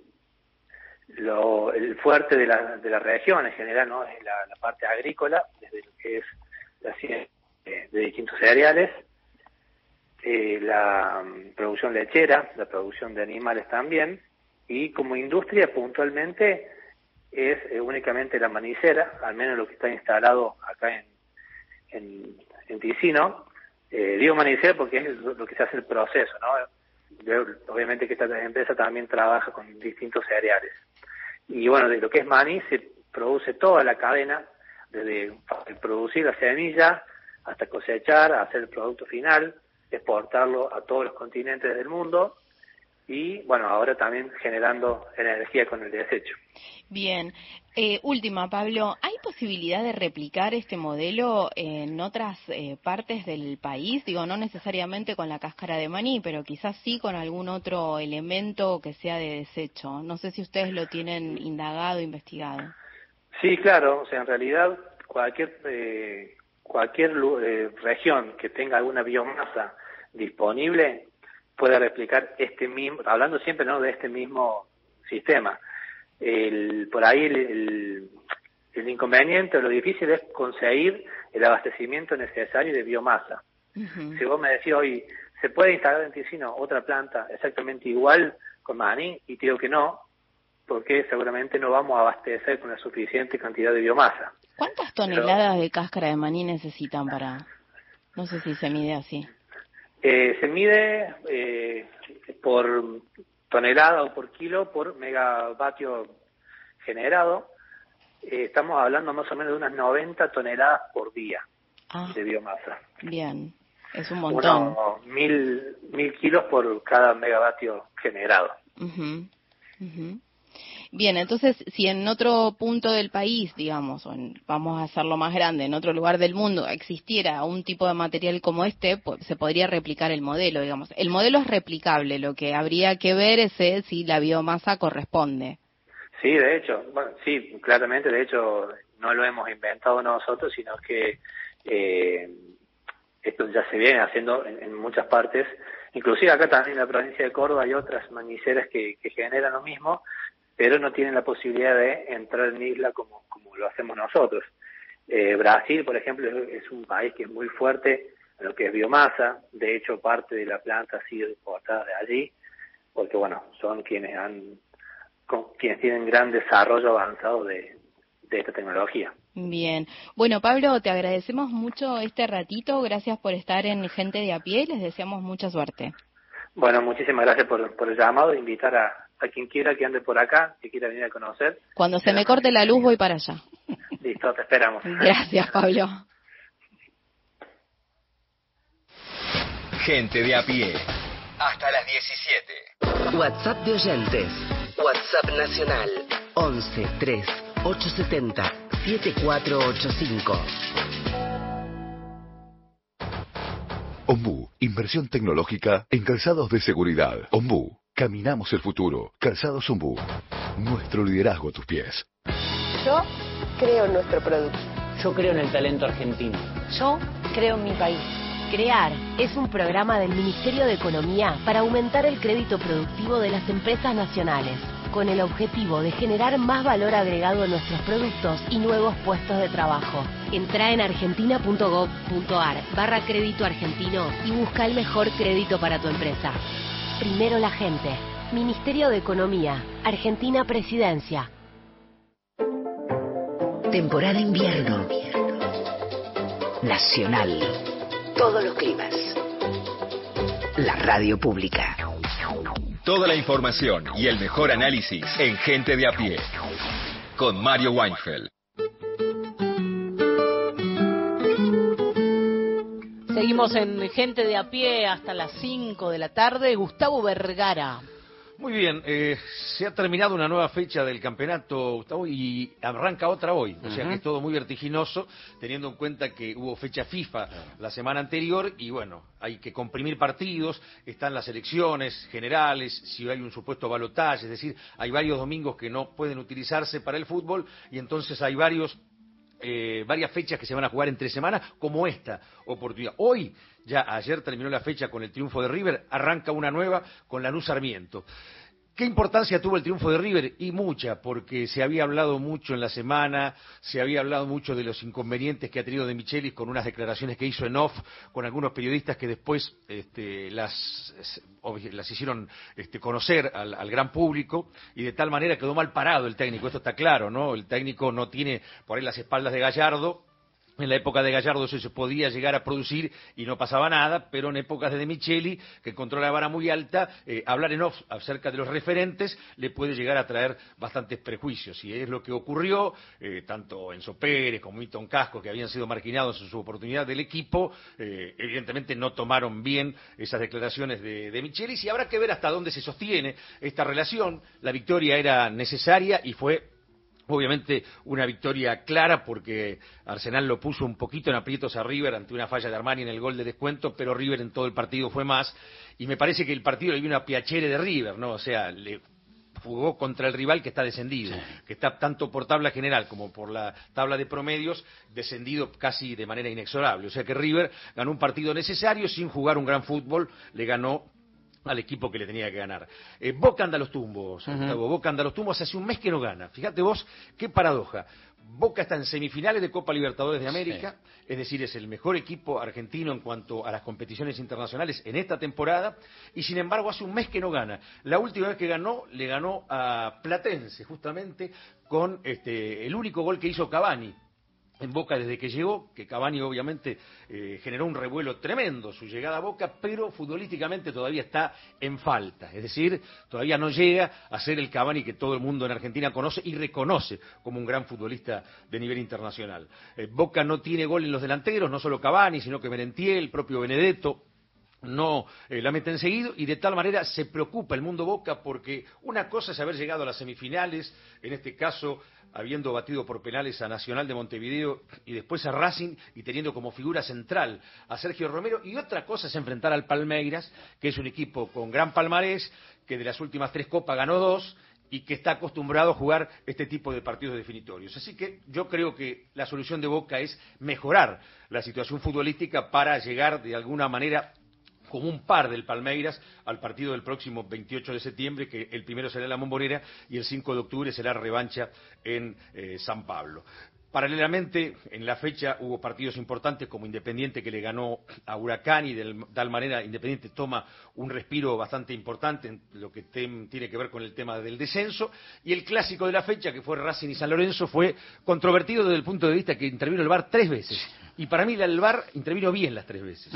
S9: lo, el fuerte de la, de la región en general no es la, parte agrícola, desde lo que es la de, de distintos cereales, eh, la mm, producción lechera, la producción de animales también, y como industria puntualmente es eh, únicamente la manicera, al menos lo que está instalado acá en, en, Ticino. Eh, digo manicera porque es lo, que se hace el proceso, ¿no? obviamente que esta empresa también trabaja con distintos cereales. Y bueno, de lo que es maní se produce toda la cadena, desde producir la semilla hasta cosechar, hacer el producto final, exportarlo a todos los continentes del mundo y bueno, ahora también generando energía con el desecho.
S3: Bien. Eh, última, Pablo, ¿hay posibilidad de replicar este modelo en otras eh, partes del país? Digo, no necesariamente con la cáscara de maní, pero quizás sí con algún otro elemento que sea de desecho. No sé si ustedes lo tienen indagado, investigado.
S9: Sí, claro. O sea, en realidad cualquier eh, cualquier eh, región que tenga alguna biomasa disponible puede replicar este mismo, hablando siempre no de este mismo sistema el, por ahí el, el, inconveniente o lo difícil es conseguir el abastecimiento necesario de biomasa. Si vos me decís hoy, ¿se puede instalar en Ticino otra planta exactamente igual con maní? Y te digo que no, porque seguramente no vamos a abastecer con la suficiente cantidad de biomasa.
S3: ¿Cuántas toneladas de cáscara de maní necesitan para.? No sé si se mide así.
S9: Eh, se mide eh, por tonelada o por kilo por megavatio generado. Eh, estamos hablando más o menos de unas 90 toneladas por día ah. de biomasa.
S3: Bien, es un montón.
S9: mil, mil kilos por cada megavatio generado.
S3: Bien, entonces, si en otro punto del país, digamos, o vamos a hacerlo más grande, en otro lugar del mundo, existiera un tipo de material como este, pues, se podría replicar el modelo, digamos. El modelo es replicable, lo que habría que ver es eh, si la biomasa corresponde.
S9: Sí, de hecho, bueno, sí, claramente, de hecho, no lo hemos inventado nosotros, sino que eh, esto ya se viene haciendo en, muchas partes, inclusive acá también en la provincia de Córdoba hay otras maniceras que generan lo mismo, pero no tienen la posibilidad de entrar en isla como, como lo hacemos nosotros. Eh, Brasil, por ejemplo, es un país que es muy fuerte en lo que es biomasa, de hecho parte de la planta ha sido importada de allí, porque bueno, son quienes han quienes tienen gran desarrollo avanzado de, de esta tecnología.
S3: Bien. Bueno, Pablo, te agradecemos mucho este ratito. Gracias por estar en Gente de a pie. Les deseamos mucha suerte.
S9: Bueno, muchísimas gracias por, por el llamado, invitar a, a quien quiera que ande por acá, que quiera venir a conocer.
S3: Cuando se me corte la luz voy para allá.
S9: Listo, te esperamos.
S3: Gracias, Pablo.
S10: Gente de a pie. Hasta las 17.
S11: WhatsApp de oyentes. WhatsApp nacional 11 3 870 7485.
S12: Ombú, inversión tecnológica en calzados de seguridad. Ombú, caminamos el futuro. Calzados Ombú, nuestro liderazgo a tus pies.
S13: Yo creo en nuestro producto.
S14: Yo creo en el talento argentino.
S13: Yo creo en mi país.
S15: CREAR es un programa del Ministerio de Economía para aumentar el crédito productivo de las empresas nacionales, con el objetivo de generar más valor agregado en nuestros productos y nuevos puestos de trabajo. Entra en argentina.gov.ar barra crédito argentino y busca el mejor crédito para tu empresa. Primero la gente. Ministerio de Economía. Argentina Presidencia.
S11: Temporada invierno. Nacional. Todos los climas. La radio pública.
S10: Toda la información y el mejor análisis en Gente de a pie. Con Mario Weinfeld.
S1: Seguimos en Gente de a pie hasta las 5 de la tarde. Gustavo Vergara.
S4: Muy bien, eh, se ha terminado una nueva fecha del campeonato, Gustavo, y arranca otra hoy. O sea que es todo muy vertiginoso, teniendo en cuenta que hubo fecha FIFA la semana anterior y bueno, hay que comprimir partidos, están las elecciones generales, si hay un supuesto balotaje, es decir, hay varios domingos que no pueden utilizarse para el fútbol y entonces hay varios eh, varias fechas que se van a jugar entre semanas, como esta oportunidad. Hoy, ya ayer terminó la fecha con el triunfo de River, arranca una nueva con Lanús Sarmiento. ¿Qué importancia tuvo el triunfo de River? Y mucha, porque se había hablado mucho en la semana, se había hablado mucho de los inconvenientes que ha tenido de Michelis con unas declaraciones que hizo en off con algunos periodistas que después este, las, las hicieron este, conocer al, al gran público y de tal manera quedó mal parado el técnico, esto está claro, ¿no? El técnico no tiene por ahí las espaldas de Gallardo, en la época de Gallardo se podía llegar a producir y no pasaba nada, pero en épocas de De Micheli, que controla la vara muy alta, eh, hablar en off acerca de los referentes le puede llegar a traer bastantes prejuicios. Y es lo que ocurrió, eh, tanto Enzo Pérez como Milton Casco, que habían sido marginados en su oportunidad del equipo, eh, evidentemente no tomaron bien esas declaraciones de, de Michelis y habrá que ver hasta dónde se sostiene esta relación. La victoria era necesaria y fue Obviamente una victoria clara porque Arsenal lo puso un poquito en aprietos a River ante una falla de Armani en el gol de descuento, pero River en todo el partido fue más y me parece que el partido le vino a piachere de River, ¿no? O sea, le jugó contra el rival que está descendido, que está tanto por tabla general como por la tabla de promedios descendido casi de manera inexorable. O sea que River ganó un partido necesario sin jugar un gran fútbol, le ganó al equipo que le tenía que ganar. Eh, Boca anda a los tumbos, Gustavo. Boca anda a los tumbos hace un mes que no gana. Fíjate vos qué paradoja. Boca está en semifinales de Copa Libertadores de América, es decir, es el mejor equipo argentino en cuanto a las competiciones internacionales en esta temporada, y sin embargo hace un mes que no gana. La última vez que ganó, le ganó a Platense, justamente, con este, el único gol que hizo Cavani, en Boca desde que llegó, que Cavani obviamente eh, generó un revuelo tremendo su llegada a Boca, pero futbolísticamente todavía está en falta. Es decir, todavía no llega a ser el Cavani que todo el mundo en Argentina conoce y reconoce como un gran futbolista de nivel internacional. Eh, Boca no tiene gol en los delanteros, no solo Cavani, sino que Merentiel, el propio Benedetto, no eh, la meten seguido y de tal manera se preocupa el mundo Boca porque una cosa es haber llegado a las semifinales, en este caso habiendo batido por penales a Nacional de Montevideo y después a Racing y teniendo como figura central a Sergio Romero y otra cosa es enfrentar al Palmeiras, que es un equipo con gran palmarés, que de las últimas tres copas ganó dos y que está acostumbrado a jugar este tipo de partidos definitorios. Así que yo creo que la solución de Boca es mejorar la situación futbolística para llegar de alguna manera como un par del Palmeiras al partido del próximo 28 de septiembre, que el primero será la Mombonera y el 5 de octubre será revancha en eh, San Pablo. Paralelamente, en la fecha hubo partidos importantes como Independiente que le ganó a Huracán y de tal manera Independiente toma un respiro bastante importante en lo que tiene que ver con el tema del descenso. Y el clásico de la fecha, que fue Racing y San Lorenzo, fue controvertido desde el punto de vista que intervino el VAR tres veces. Y para mí el VAR intervino bien las tres veces.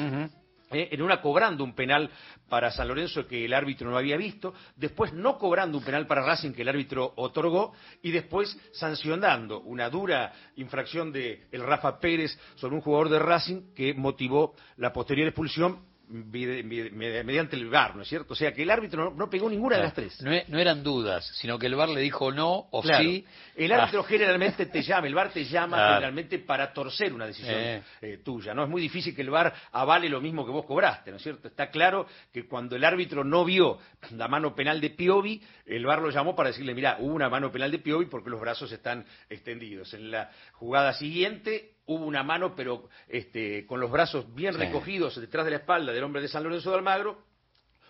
S4: Eh, en una cobrando un penal para San Lorenzo que el árbitro no había visto, después no cobrando un penal para Racing que el árbitro otorgó y después sancionando una dura infracción de el Rafa Pérez sobre un jugador de Racing que motivó la posterior expulsión mediante el VAR, ¿no es cierto? O sea que el árbitro no, pegó ninguna de las tres.
S2: No, e, no, eran dudas, sino que el VAR le dijo no o sí.
S4: El árbitro ah. generalmente te llama, el VAR te llama generalmente para torcer una decisión eh. Eh, tuya. No es muy difícil que el VAR avale lo mismo que vos cobraste, ¿no es cierto? Está claro que cuando el árbitro no vio la mano penal de Piovi, el VAR lo llamó para decirle, mira, hubo una mano penal de Piovi porque los brazos están extendidos. En la jugada siguiente hubo una mano, pero este, con los brazos bien recogidos detrás de la espalda del hombre de San Lorenzo de Almagro,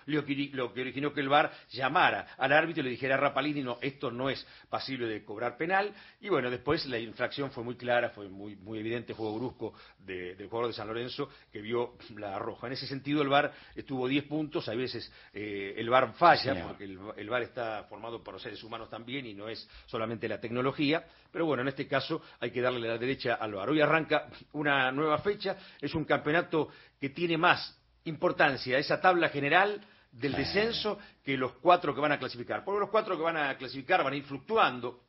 S4: lo que, originó que el VAR llamara al árbitro y le dijera a Rapalini, no, esto no es pasible de cobrar penal. Y bueno, después la infracción fue muy clara, fue muy, muy evidente, juego brusco del jugador de San Lorenzo que vio la roja. En ese sentido, el VAR estuvo 10 puntos, a veces eh, el VAR falla, porque el, el, VAR está formado por los seres humanos también y no es solamente la tecnología. Pero bueno, en este caso hay que darle la derecha al VAR. Hoy arranca una nueva fecha, es un campeonato que tiene más importancia, esa tabla general del descenso que los cuatro que van a clasificar. Porque los cuatro que van a clasificar van a ir fluctuando.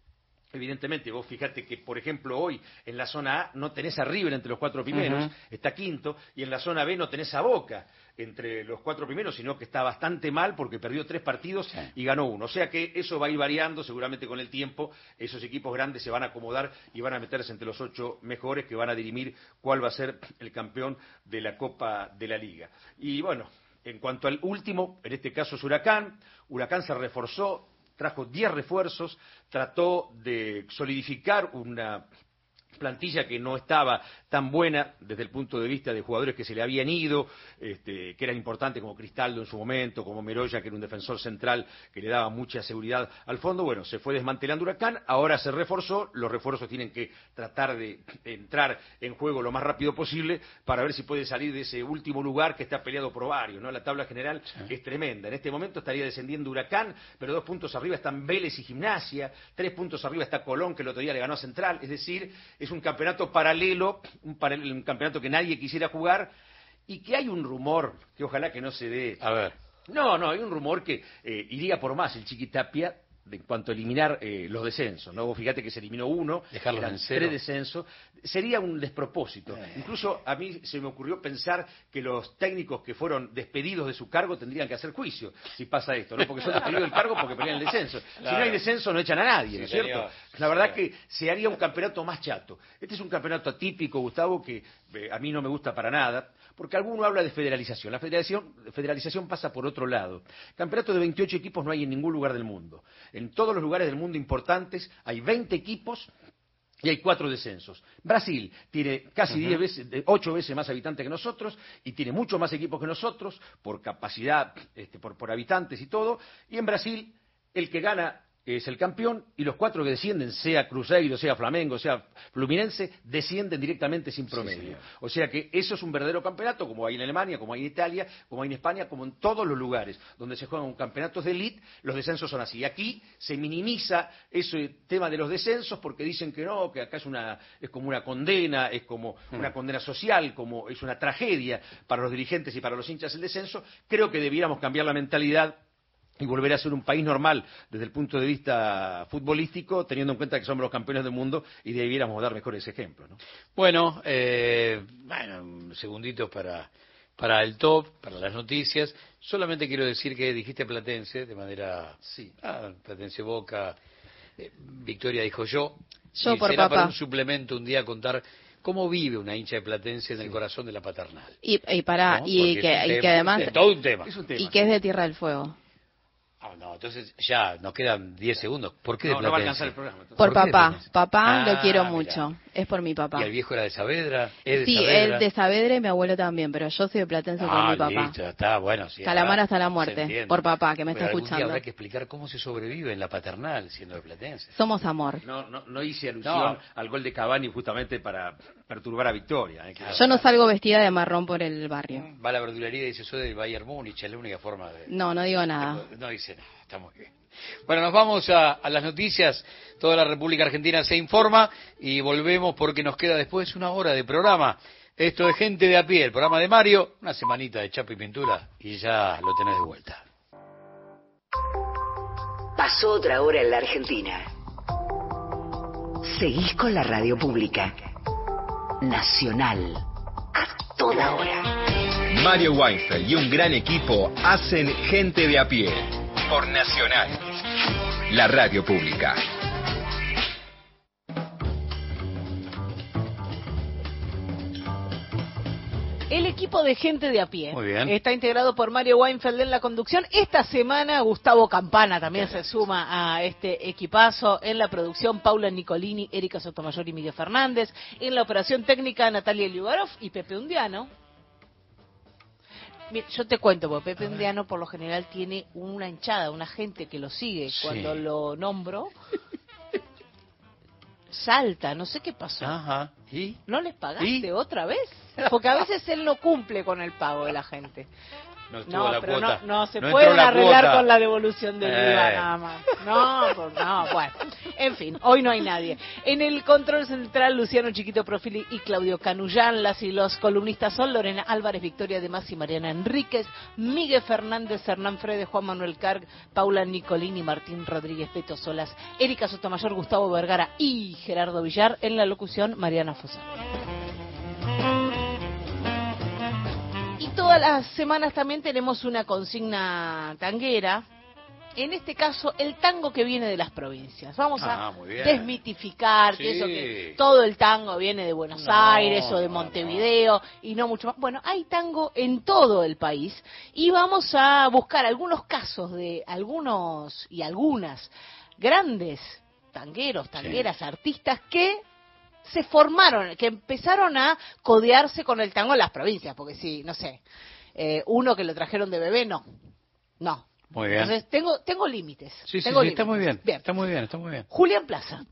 S4: Evidentemente, vos fijate que, por ejemplo, hoy en la zona A no tenés a River entre los cuatro primeros, está quinto, y en la zona B no tenés a Boca entre los cuatro primeros, sino que está bastante mal porque perdió tres partidos y ganó uno. O sea que eso va a ir variando, seguramente con el tiempo, esos equipos grandes se van a acomodar y van a meterse entre los ocho mejores que van a dirimir cuál va a ser el campeón de la Copa de la Liga. Y bueno, en cuanto al último, en este caso es Huracán, Huracán se reforzó, trajo 10 refuerzos, trató de solidificar una plantilla que no estaba tan buena desde el punto de vista de jugadores que se le habían ido, este, que eran importantes como Cristaldo en su momento, como Meroya, que era un defensor central que le daba mucha seguridad al fondo. Bueno, se fue desmantelando Huracán, ahora se reforzó, los refuerzos tienen que tratar de entrar en juego lo más rápido posible para ver si puede salir de ese último lugar que está peleado por varios. ¿no? La tabla general es tremenda. En este momento estaría descendiendo Huracán, pero dos puntos arriba están Vélez y Gimnasia, tres puntos arriba está Colón, que el otro día le ganó a Central, es decir, es un campeonato paralelo, un, campeonato que nadie quisiera jugar y que hay un rumor que ojalá que no se dé.
S2: A ver.
S4: No, no, hay un rumor que eh, iría por más el Chiquitapia en cuanto a eliminar eh, los descensos. ¿no? fíjate que se eliminó uno,
S2: Dejarlos
S4: eran tres descensos. Sería un despropósito. Eh. Incluso a mí se me ocurrió pensar que los técnicos que fueron despedidos de su cargo tendrían que hacer juicio si pasa esto, ¿no? porque son despedidos del cargo porque pelean el descenso. Si no hay descenso no echan a nadie, ¿no es cierto? La verdad que se haría un campeonato más chato. Este es un campeonato atípico, Gustavo, que eh, a mí no me gusta para nada porque alguno habla de federalización. La federalización, federalización pasa por otro lado. Campeonato de 28 equipos no hay en ningún lugar del mundo. En todos los lugares del mundo importantes hay 20 equipos y hay cuatro descensos. Brasil tiene casi diez veces, ocho veces más habitantes que nosotros y tiene mucho más equipos que nosotros por capacidad, este, por, por habitantes y todo. Y en Brasil el que gana es el campeón y los cuatro que descienden, sea Cruzeiro, sea Flamengo, sea Fluminense, descienden directamente sin promedio. o sea que eso es un verdadero campeonato, como hay en Alemania, como hay en Italia, como hay en España, como en todos los lugares donde se juegan campeonatos de elite, los descensos son así. Aquí se minimiza ese tema de los descensos porque dicen que no, que acá es, una, es como una condena, es como hmm. una condena social, como es una tragedia para los dirigentes y para los hinchas el descenso. Creo que debiéramos cambiar la mentalidad y volver a ser un país normal desde el punto de vista futbolístico, teniendo en cuenta que somos los campeones del mundo y debiéramos dar mejores ejemplos. ¿no?
S2: Bueno, eh, bueno, segunditos para, para el top, para las noticias. Solamente quiero decir que dijiste Platense de manera. Sí. Ah, Platense Boca. Eh, Victoria dijo yo.
S3: Yo por
S2: será
S3: papá.
S2: para un suplemento un día contar cómo vive una hincha de Platense en el corazón de la paternal.
S3: Y, y para, y, que, y que además.
S2: Es todo un tema.
S3: Y que es de Tierra del Fuego.
S2: Ah, no, entonces ya nos quedan 10 segundos. ¿Por qué de
S4: no, no va a alcanzar el programa.
S3: Por, papá. Papá lo ah, quiero mucho. Es por mi papá.
S2: ¿Y el viejo era de Saavedra? ¿Es de
S3: sí,
S2: Saavedra?
S3: él de Saavedra y mi abuelo también, pero yo soy de Platense por
S2: ah,
S3: mi papá.
S2: Listo, está bueno. Sí,
S3: Calamar hasta la muerte. Por papá, que me está escuchando.
S2: Día habrá que explicar cómo se sobrevive en la paternal siendo de Platense.
S3: Somos amor.
S4: No, no, no hice alusión al gol de Cavani justamente para perturbar a Victoria.
S3: ¿eh? Yo no salgo vestida de marrón por el barrio.
S2: Va a la verdulería y dice soy del Bayern Múnich, es la única forma de...
S3: No, no digo nada.
S2: No, dice nada, está muy bien. Bueno, nos vamos a, a, las noticias. Toda la República Argentina se informa y volvemos porque nos queda después una hora de programa. Esto es Gente de a pie, el programa de Mario, una semanita de chapa y pintura y ya lo tenés de vuelta.
S16: Pasó otra hora en la Argentina. Seguís con la radio pública. Nacional. A toda hora.
S10: Mario Weinfeld y un gran equipo hacen Gente de a pie por Nacional, la radio pública.
S1: El equipo de gente de a pie
S2: Muy bien.
S1: está integrado por Mario Weinfeld en la conducción. Esta semana Gustavo Campana también se suma a este equipazo. En la producción Paula Nicolini, Erika Sotomayor y Miguel Fernández. En la operación técnica Natalia Liubarov y Pepe Undiano. Mira, yo te cuento, porque Pepe Undiano por lo general tiene una hinchada, una gente que lo sigue.
S2: Sí.
S1: Cuando lo nombro, salta, no sé qué pasó.
S2: Ajá. ¿Y?
S1: ¿No les pagaste otra vez? Porque a veces él no cumple con el pago de la gente.
S2: No estuvo
S1: No,
S2: la
S1: pero
S2: cuota.
S1: no, no se
S2: No
S1: pueden arreglar
S2: cuota.
S1: con la devolución del
S2: Eh.
S1: IVA nada más. No, pues no, bueno. En fin, hoy no hay nadie. En el control central, Luciano Chiquito Profili y Claudio Canullán. Las y los columnistas son Lorena Álvarez, Victoria de y Mariana Enríquez, Miguel Fernández, Hernán Frede, Juan Manuel Carg, Paula Nicolini, Martín Rodríguez, Peto Solas, Erika Sotomayor, Gustavo Vergara y Gerardo Villar. En la locución, Mariana Fosa. Todas las semanas también tenemos una consigna tanguera. En este caso, el tango que viene de las provincias. Vamos
S2: Ah,
S1: a
S2: bien.
S1: desmitificar que eso que todo el tango viene de Buenos
S2: No,
S1: Aires o de
S2: no,
S1: Montevideo y no mucho más. Bueno, hay tango en todo el país y vamos a buscar algunos casos de algunos y algunas grandes tangueros, tangueras, artistas que se formaron, que empezaron a codearse con el tango en las provincias, porque sí, no sé, eh, uno que lo trajeron de bebé, no, no.
S2: Muy bien.
S1: Entonces tengo tengo límites.
S2: Sí, sí,
S1: tengo
S2: sí, está muy bien. Está muy bien, está muy bien.
S1: Julián Plaza.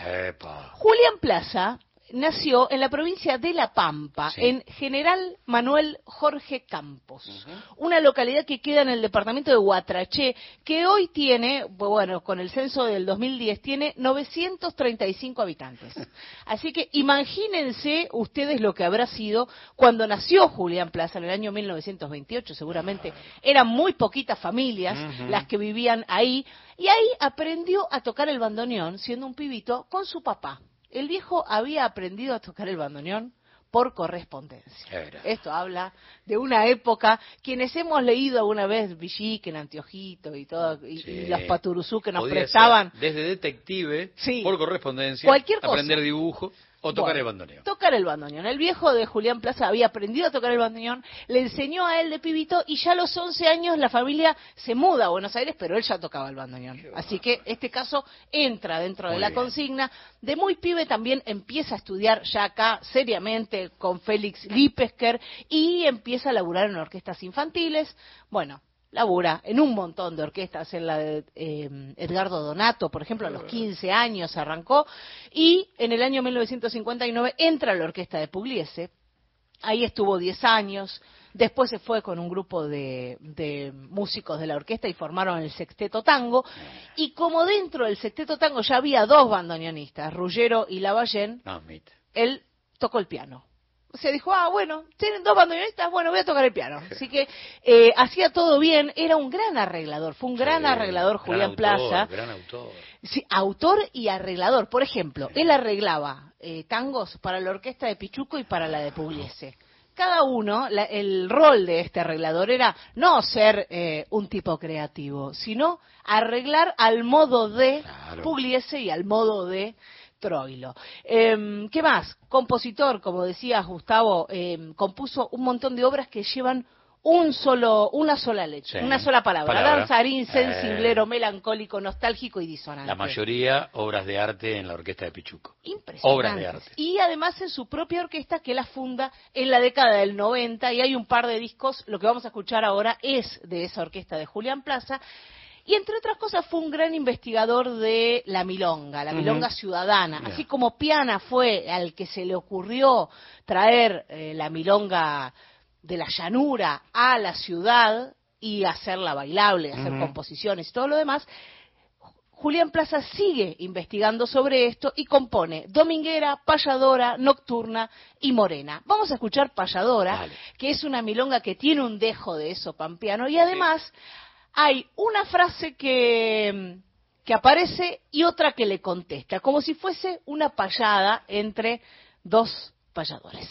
S2: Epa.
S1: Julián Plaza nació en la provincia de La Pampa,
S2: Sí.
S1: en General Manuel Jorge Campos, una localidad que queda en el departamento de Huatraché, que hoy tiene, bueno, con el censo del 2010, tiene 935 habitantes. Así que imagínense ustedes lo que habrá sido cuando nació Julián Plaza en el año 1928, seguramente eran muy poquitas familias las que vivían ahí, y ahí aprendió a tocar el bandoneón siendo un pibito con su papá. El viejo había aprendido a tocar el bandoneón por correspondencia. Esto habla de una época, quienes hemos leído alguna vez Villiquen, Antiojito y todo, y, y los paturuzú que nos
S2: Podía
S1: prestaban,
S2: ser desde detective,
S1: Sí.
S2: por correspondencia,
S1: Cualquier cosa.
S2: aprender dibujo o tocar
S1: Bueno,
S2: el bandoneón.
S1: tocar el bandoneón. El viejo de Julián Plaza había aprendido a tocar el bandoneón, le enseñó a él de pibito y ya a los 11 años la familia se muda a Buenos Aires, pero él ya tocaba el bandoneón. Así que este caso entra dentro de la
S17: bien.
S1: consigna. De muy pibe también empieza a estudiar ya acá seriamente con Félix Lipesker y empieza a laburar en orquestas infantiles. Bueno, labura en un montón de orquestas, en la de eh, Edgardo Donato, por ejemplo, a los 15 años arrancó, y en el año 1959 entra a la orquesta de Pugliese, ahí estuvo 10 años, después se fue con un grupo de, de músicos de la orquesta y formaron el Sexteto Tango, y como dentro del Sexteto Tango ya había dos bandoneonistas, Ruggero y Lavallén,
S2: No, mit.
S1: él tocó el piano. Se dijo, ah, bueno, tienen dos bandoneonistas, bueno, voy a tocar el piano. Así que eh, hacía todo bien, era un gran arreglador, fue un gran arreglador Julián
S2: Gran autor,
S1: Plaza.
S2: Gran autor.
S1: Sí, autor y arreglador. Por ejemplo, él arreglaba eh, tangos para la orquesta de Pichuco y para la de Pugliese. Cada uno, la- el rol de este arreglador era no ser eh, un tipo creativo, sino arreglar al modo de Pugliese y al modo de Troilo. Em, ¿Qué más? Compositor, como decía Gustavo, em, compuso un montón de obras que llevan un solo, una sola
S2: Sí.
S1: una sola palabra.
S2: Palabra.
S1: Danzarín,
S2: Eh.
S1: sensiblero, melancólico, nostálgico y disonante.
S2: La mayoría obras de arte en la orquesta de Pichuco.
S1: Impresionantes.
S2: Obras de arte.
S1: Y además en su propia orquesta que la funda en la década del 90 y hay un par de discos, lo que vamos a escuchar ahora es de esa orquesta de Julián Plaza. Y entre otras cosas fue un gran investigador de la milonga, la milonga ciudadana. Así como Piana fue al que se le ocurrió traer eh, la milonga de la llanura a la ciudad y hacerla bailable, hacer composiciones y todo lo demás, Julián Plaza sigue investigando sobre esto y compone Dominguera, Payadora, Nocturna y Morena. Vamos a escuchar Payadora, que es una milonga que tiene un dejo de eso pampeano y además hay una frase que, que aparece y otra que le contesta, como si fuese una payada entre dos payadores.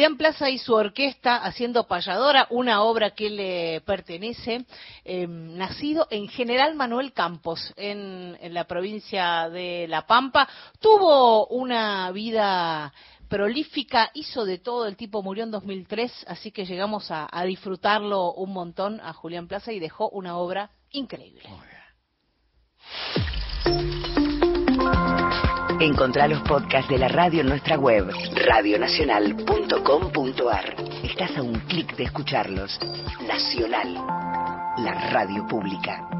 S1: Julián Plaza y su orquesta haciendo Payadora, una obra que le pertenece, eh, nacido en General Manuel Campos, en, la provincia de La Pampa. Tuvo una vida prolífica, hizo de todo, el tipo murió en 2003, así que llegamos a disfrutarlo un montón a Julián Plaza y dejó una obra increíble.
S11: Encontrá los podcasts de la radio en nuestra web, radionacional.com.ar. Estás a un clic de escucharlos. Nacional, la radio pública.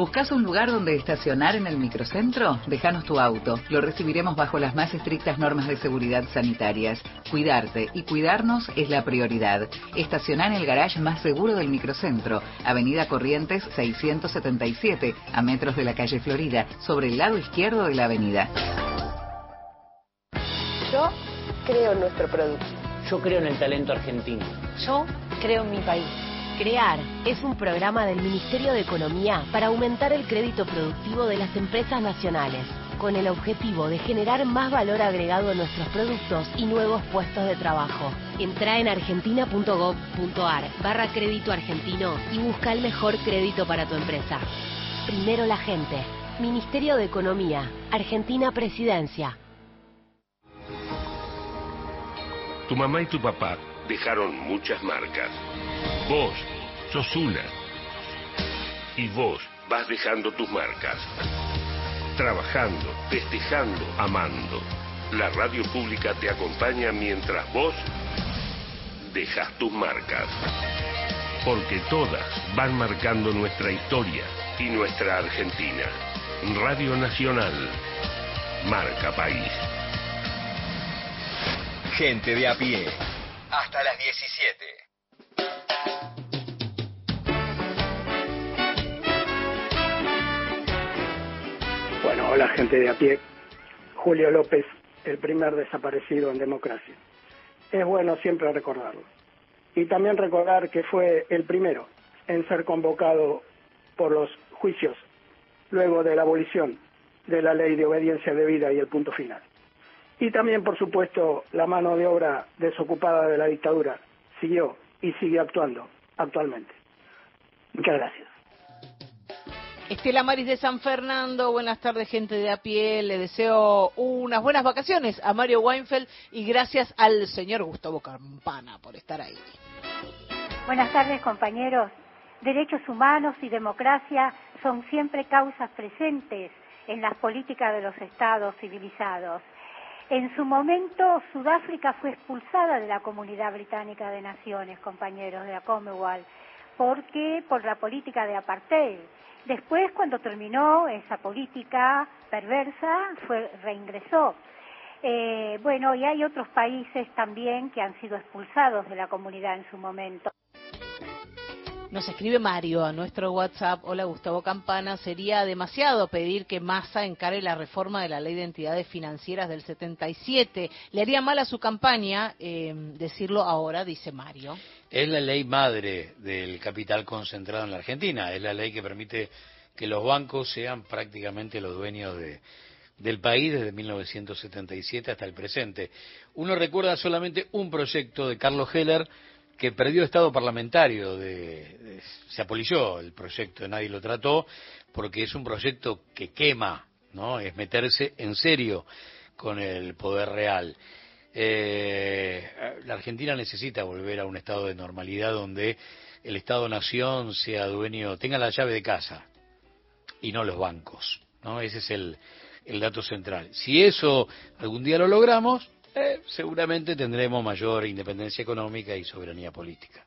S16: ¿Buscas un lugar donde estacionar en el microcentro? Déjanos tu auto. Lo recibiremos bajo las más estrictas normas de seguridad sanitarias. Cuidarte y cuidarnos es la prioridad. Estaciona en el garage más seguro del microcentro, Avenida Corrientes 677, a metros de la calle Florida, sobre el lado izquierdo de la avenida.
S13: Yo creo en nuestro producto.
S14: Yo creo en el talento argentino.
S13: Yo creo en mi país.
S15: Crear es un programa del Ministerio de Economía para aumentar el crédito productivo de las empresas nacionales, con el objetivo de generar más valor agregado a nuestros productos y nuevos puestos de trabajo. Entra en argentina.gov.ar barra crédito argentino y busca el mejor crédito para tu empresa. Primero la gente. Ministerio de Economía. Argentina Presidencia.
S18: Tu mamá y tu papá dejaron muchas marcas. Vos sos una. Y vos vas dejando tus marcas. Trabajando, festejando, amando. La radio pública te acompaña mientras vos dejas tus marcas. Porque todas van marcando nuestra historia y nuestra Argentina. Radio Nacional. Marca País.
S10: Gente de a pie. Hasta las 17.
S19: Bueno, hola gente de a pie. Julio López, el primer desaparecido en democracia. Es bueno siempre recordarlo. Y también recordar que fue el primero en ser convocado por los juicios luego de la abolición de la ley de obediencia debida y el punto final. Y también, por supuesto, la mano de obra desocupada de la dictadura siguió y sigue actuando actualmente. Muchas gracias.
S1: Estela Maris de San Fernando, buenas tardes gente de a pie, le deseo unas buenas vacaciones a Mario Weinfeld y gracias al señor Gustavo Campana por estar ahí.
S20: Buenas tardes compañeros. Derechos humanos y democracia son siempre causas presentes en las políticas de los estados civilizados. En su momento, Sudáfrica fue expulsada de la Comunidad Británica de Naciones, compañeros de la Commonwealth, porque por la política de apartheid. Después, cuando terminó esa política perversa, fue reingresó. Eh, bueno, y hay otros países también que han sido expulsados de la comunidad en su momento.
S1: Nos escribe Mario a nuestro WhatsApp. Hola Gustavo Campana. Sería demasiado pedir que Massa encare la reforma de la ley de entidades financieras del 77. Le haría mal a su campaña eh, decirlo ahora, dice Mario.
S2: Es la ley madre del capital concentrado en la Argentina. Es la ley que permite que los bancos sean prácticamente los dueños de, del país desde 1977 hasta el presente. Uno recuerda solamente un proyecto de Carlos Heller que perdió estado parlamentario, de, se apolilló el proyecto, nadie lo trató, porque es un proyecto que quema, ¿no? Es meterse en serio con el poder real. Eh, la Argentina necesita volver a un estado de normalidad donde el Estado-nación sea dueño, tenga la llave de casa y no los bancos, ¿no? Ese es el, el dato central. Si eso algún día lo logramos, eh, seguramente tendremos mayor independencia económica y soberanía política.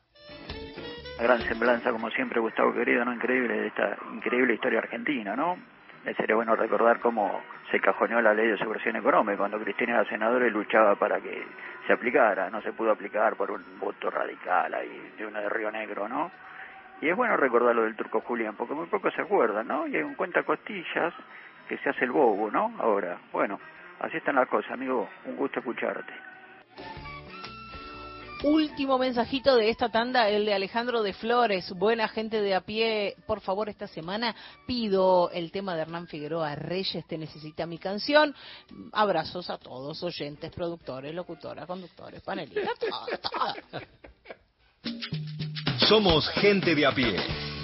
S21: gran semblanza, como siempre, Gustavo querido, ¿no? Increíble, de esta increíble historia argentina, ¿no? Sería bueno recordar cómo se cajoneó la ley de subversión económica cuando Cristina era senadora y luchaba para que se aplicara. No se pudo aplicar por un voto radical ahí de uno de Río Negro, ¿no? Y es bueno recordar lo del turco Julián, porque muy poco se acuerdan, ¿no? Y hay un cuenta costillas que se hace el bobo, ¿no? Ahora, bueno, así están las cosas, amigo. Un gusto escucharte
S1: último mensajito de esta tanda, el de Alejandro de Flores, buena gente de a pie, por favor esta semana pido el tema de Hernán Figueroa Reyes, te necesita mi canción. Abrazos a todos, oyentes, productores, locutoras, conductores, panelistas,
S10: Somos gente de a pie,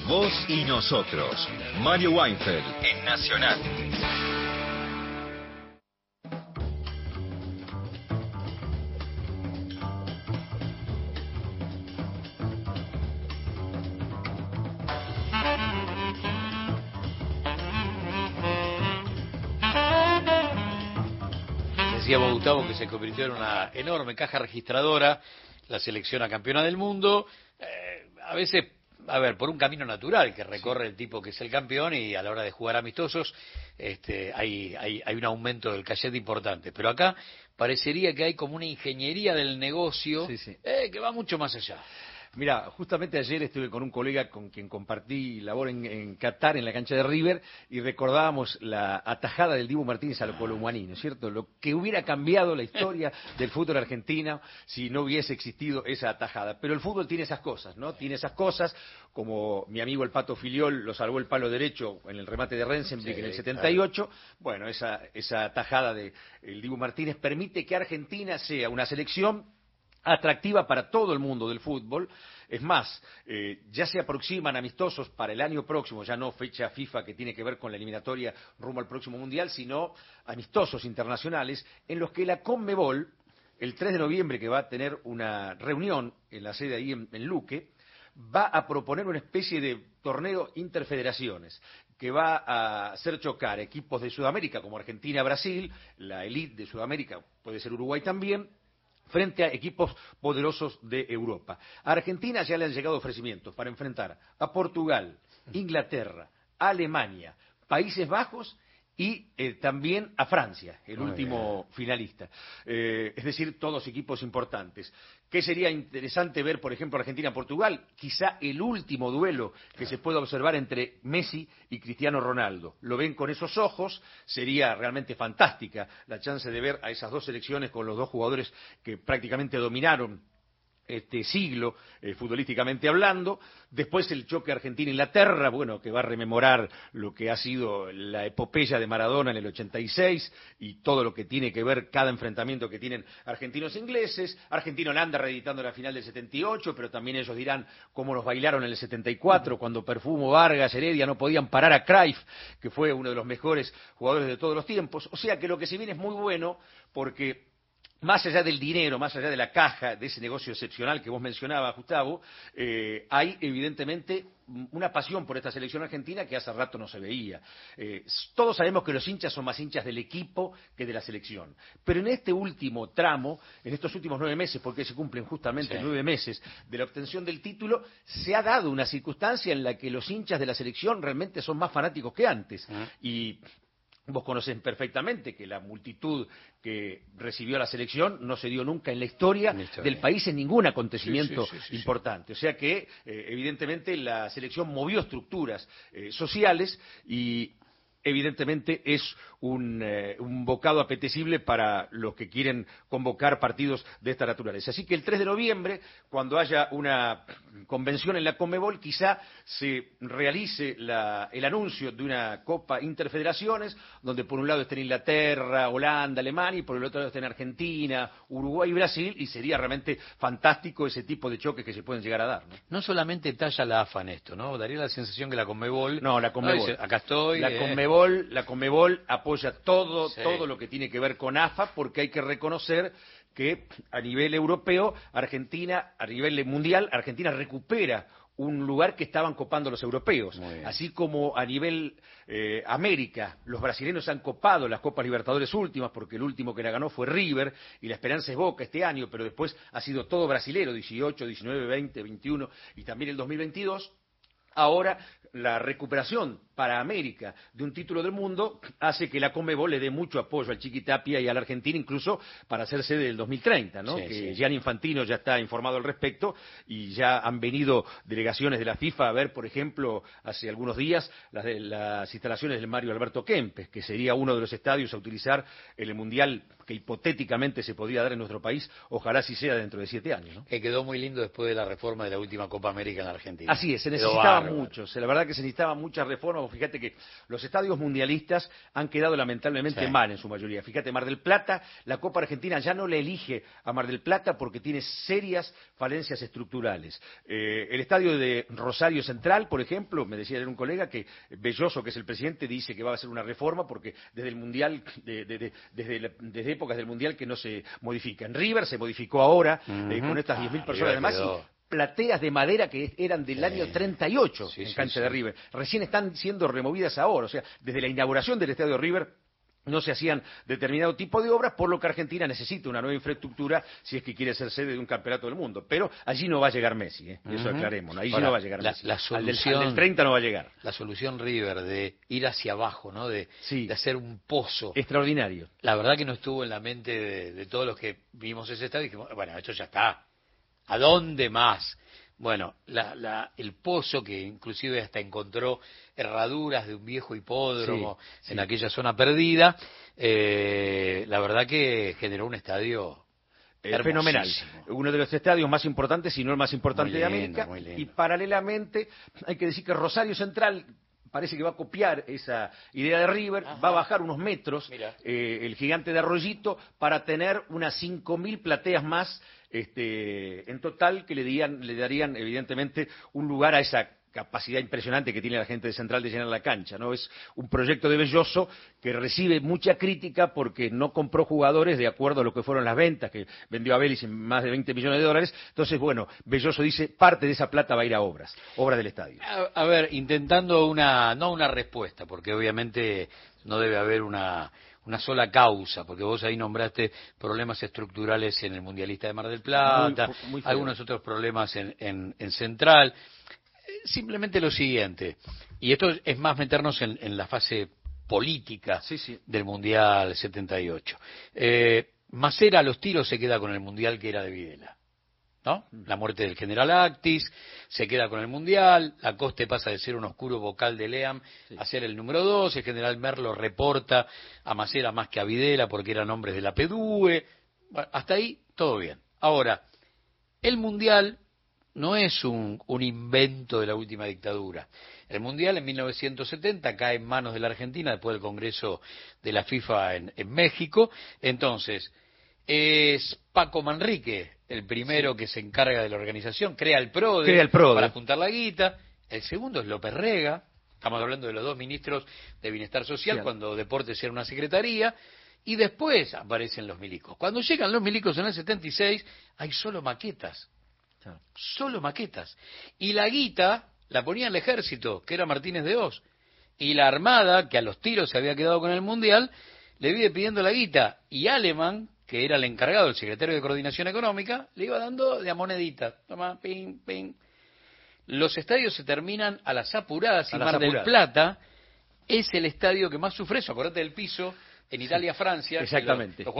S10: vos y nosotros. Mario Weinfeld en Nacional.
S2: Gustavo que se convirtió en una enorme caja registradora, la selección a campeona del mundo, eh, a veces, a ver, por un camino natural que recorre el tipo que es el campeón y a la hora de jugar amistosos este, hay, hay, hay un aumento del cachet importante. Pero acá parecería que hay como una ingeniería del negocio eh, que va mucho más allá.
S4: Mira, justamente ayer estuve con un colega con quien compartí labor en, Qatar, en la cancha de River, y recordábamos la atajada del Dibu Martínez a lo Colomani, ¿no es cierto? Lo que hubiera cambiado la historia del fútbol argentino si no hubiese existido esa atajada. Pero el fútbol tiene esas cosas, ¿no? Tiene esas cosas, como mi amigo el Pato Filiol lo salvó el palo derecho en el remate de Rensenbrink en el 78. Bueno, esa, esa atajada del de Dibu Martínez permite que Argentina sea una selección atractiva para todo el mundo del fútbol. Es más, eh, ya se aproximan amistosos para el año próximo, ya no fecha FIFA que tiene que ver con la eliminatoria rumbo al próximo Mundial, sino amistosos internacionales en los que la Conmebol, el 3 de noviembre que va a tener una reunión en la sede ahí en, en Luque, va a proponer una especie de torneo interfederaciones que va a hacer chocar equipos de Sudamérica como Argentina, Brasil, la elite de Sudamérica puede ser Uruguay también, frente a equipos poderosos de Europa. A Argentina ya le han llegado ofrecimientos para enfrentar a Portugal, Inglaterra, Alemania, Países Bajos y eh, también a Francia, el último finalista. Eh, es decir, todos equipos importantes. ¿Qué sería interesante ver, por ejemplo, Argentina-Portugal? Quizá el último duelo que se pueda observar entre Messi y Cristiano Ronaldo. Lo ven con esos ojos, sería realmente fantástica la chance de ver a esas dos selecciones con los dos jugadores que prácticamente dominaron este siglo, eh, futbolísticamente hablando. Después el choque Argentina-Inglaterra, bueno, que va a rememorar lo que ha sido la epopeya de Maradona en el 86 y todo lo que tiene que ver cada enfrentamiento que tienen argentinos e ingleses. Argentina-Holanda reeditando la final del 78, pero también ellos dirán cómo nos bailaron en el 74, cuando Perfumo, Vargas, Heredia no podían parar a Cruyff, que fue uno de los mejores jugadores de todos los tiempos. O sea que lo que se viene es muy bueno porque más allá del dinero, más allá de la caja, de ese negocio excepcional que vos mencionabas, Gustavo, eh, hay evidentemente una pasión por esta selección argentina que hace rato no se veía. Eh, todos sabemos que los hinchas son más hinchas del equipo que de la selección. Pero en este último tramo, en estos últimos nueve meses, porque se cumplen justamente nueve meses de la obtención del título, se ha dado una circunstancia en la que los hinchas de la selección realmente son más fanáticos que antes. Y Vos conocés perfectamente que la multitud que recibió la selección no se dio nunca en la historia, del país en ningún acontecimiento importante. O sea que, eh, evidentemente, la selección movió estructuras eh, sociales y evidentemente es eh, un, bocado apetecible para los que quieren convocar partidos de esta naturaleza. Así que el 3 de noviembre, cuando haya una convención en la Conmebol, quizá se realice el anuncio de una Copa Interfederaciones, donde por un lado estén Inglaterra, Holanda, Alemania, y por el otro lado estén Argentina, Uruguay y Brasil, y sería realmente fantástico ese tipo de choques que se pueden llegar a dar.
S2: No, solamente talla la AFA en esto, ¿no? Daría la sensación que la Conmebol...
S4: No, la Conmebol.
S2: acá estoy...
S4: La eh, Conmebol, la Conmebol apoya todo, todo lo que tiene que ver con AFA, porque hay que reconocer que a nivel europeo, Argentina, a nivel mundial, Argentina recupera un lugar que estaban copando los europeos. Así como a nivel eh, América, los brasileños han copado las Copas Libertadores últimas, porque el último que la ganó fue River, y la esperanza es Boca este año, pero después ha sido todo brasilero, 18, 19, 20, 21 y también el 2022. Ahora la recuperación para América de un título del mundo hace que la Comebol le dé mucho apoyo al Chiquitapia y a la Argentina, incluso para hacer sede del 2030, ¿no? que Gianni Infantino ya está informado al respecto y ya han venido delegaciones de la FIFA a ver, por ejemplo, hace algunos días las, las instalaciones del Mario Alberto Kempes, que sería uno de los estadios a utilizar en el Mundial que hipotéticamente se podría dar en nuestro país, ojalá si sea dentro de siete años. ¿no?
S2: Que quedó muy lindo después de la reforma de la última Copa América en la Argentina.
S4: Así es, se necesitaba mucho, la verdad que se necesitaba muchas reformas, fíjate que los estadios mundialistas han quedado lamentablemente mal en su mayoría. Fíjate, Mar del Plata, la Copa Argentina ya no le elige a Mar del Plata porque tiene serias falencias estructurales. Eh, el estadio de Rosario Central, por ejemplo, me decía un colega que Belloso, que es el presidente, dice que va a hacer una reforma porque desde el Mundial, desde, desde épocas del Mundial que no se modifica. En River se modificó ahora, eh, con estas 10.000 ah, personas además, y plateas de madera que eran del año 38 en cancha de River. Recién están siendo removidas ahora, o sea, desde la inauguración del Estadio River no se hacían determinado tipo de obras, por lo que Argentina necesita una nueva infraestructura si es que quiere ser sede de un campeonato del mundo. Pero allí no va a llegar Messi, ¿eh? eso aclaremos, allí no va a llegar Messi.
S2: La solución,
S4: del, 30 no va a llegar.
S2: La solución River de ir hacia abajo, ¿no? de, hacer un pozo.
S4: Extraordinario.
S2: La verdad que no estuvo en la mente de, todos los que vimos ese estadio y dijimos, bueno, esto ya está. ¿A dónde más? Bueno, el pozo que inclusive hasta encontró herraduras de un viejo hipódromo en aquella zona perdida, eh, la verdad que generó un estadio
S4: fenomenal. Uno de los estadios más importantes, si no el más importante de América. Y paralelamente, hay que decir que Rosario Central parece que va a copiar esa idea de River, va a bajar unos metros eh, el gigante de Arroyito para tener unas 5.000 plateas más este, en total que le, le darían evidentemente un lugar a esa capacidad impresionante que tiene la gente de Central de llenar la cancha, ¿no? Es un proyecto de Belloso que recibe mucha crítica porque no compró jugadores de acuerdo a lo que fueron las ventas, que vendió a Vélez en más de 20 millones de dólares. Entonces, bueno, Belloso dice, parte de esa plata va a ir a obras, obras del estadio.
S2: A, a ver, intentando una, no una respuesta, porque obviamente no debe haber una una sola causa, porque vos ahí nombraste problemas estructurales en el Mundialista de Mar del Plata, algunos otros problemas en, Central. Simplemente lo siguiente, y esto es más meternos en, la fase política del Mundial 78. Eh, Macera a los tiros se queda con el Mundial que era de Videla. ¿no? La muerte del general Actis, se queda con el Mundial, la coste pasa de ser un oscuro vocal de Leam a ser el número dos, el general Merlo reporta a Macera más que a Videla porque eran hombres de la PDUE, hasta ahí todo bien. Ahora, el Mundial no es un, invento de la última dictadura. El Mundial en 1970 cae en manos de la Argentina después del Congreso de la FIFA en, en México. Entonces, es Paco Manrique, el primero que se encarga de la organización, crea el PRODE, para apuntar la guita. El segundo es López Rega, estamos hablando de los dos ministros de Bienestar Social, cuando Deportes era una secretaría. Y después aparecen los milicos. Cuando llegan los milicos en el 76, hay solo maquetas. Solo maquetas. Y la guita la ponía el ejército, que era Martínez de Oz. Y la armada, que a los tiros se había quedado con el mundial, le vive pidiendo la guita. Y Alemán, que era el encargado, el secretario de Coordinación Económica, le iba dando de a monedita. Toma, ping, ping. Los estadios se terminan a las apuradas y Mar del Plata es el estadio que más sufre eso. Acordate del piso en Italia, Francia.
S4: Exactamente. Los,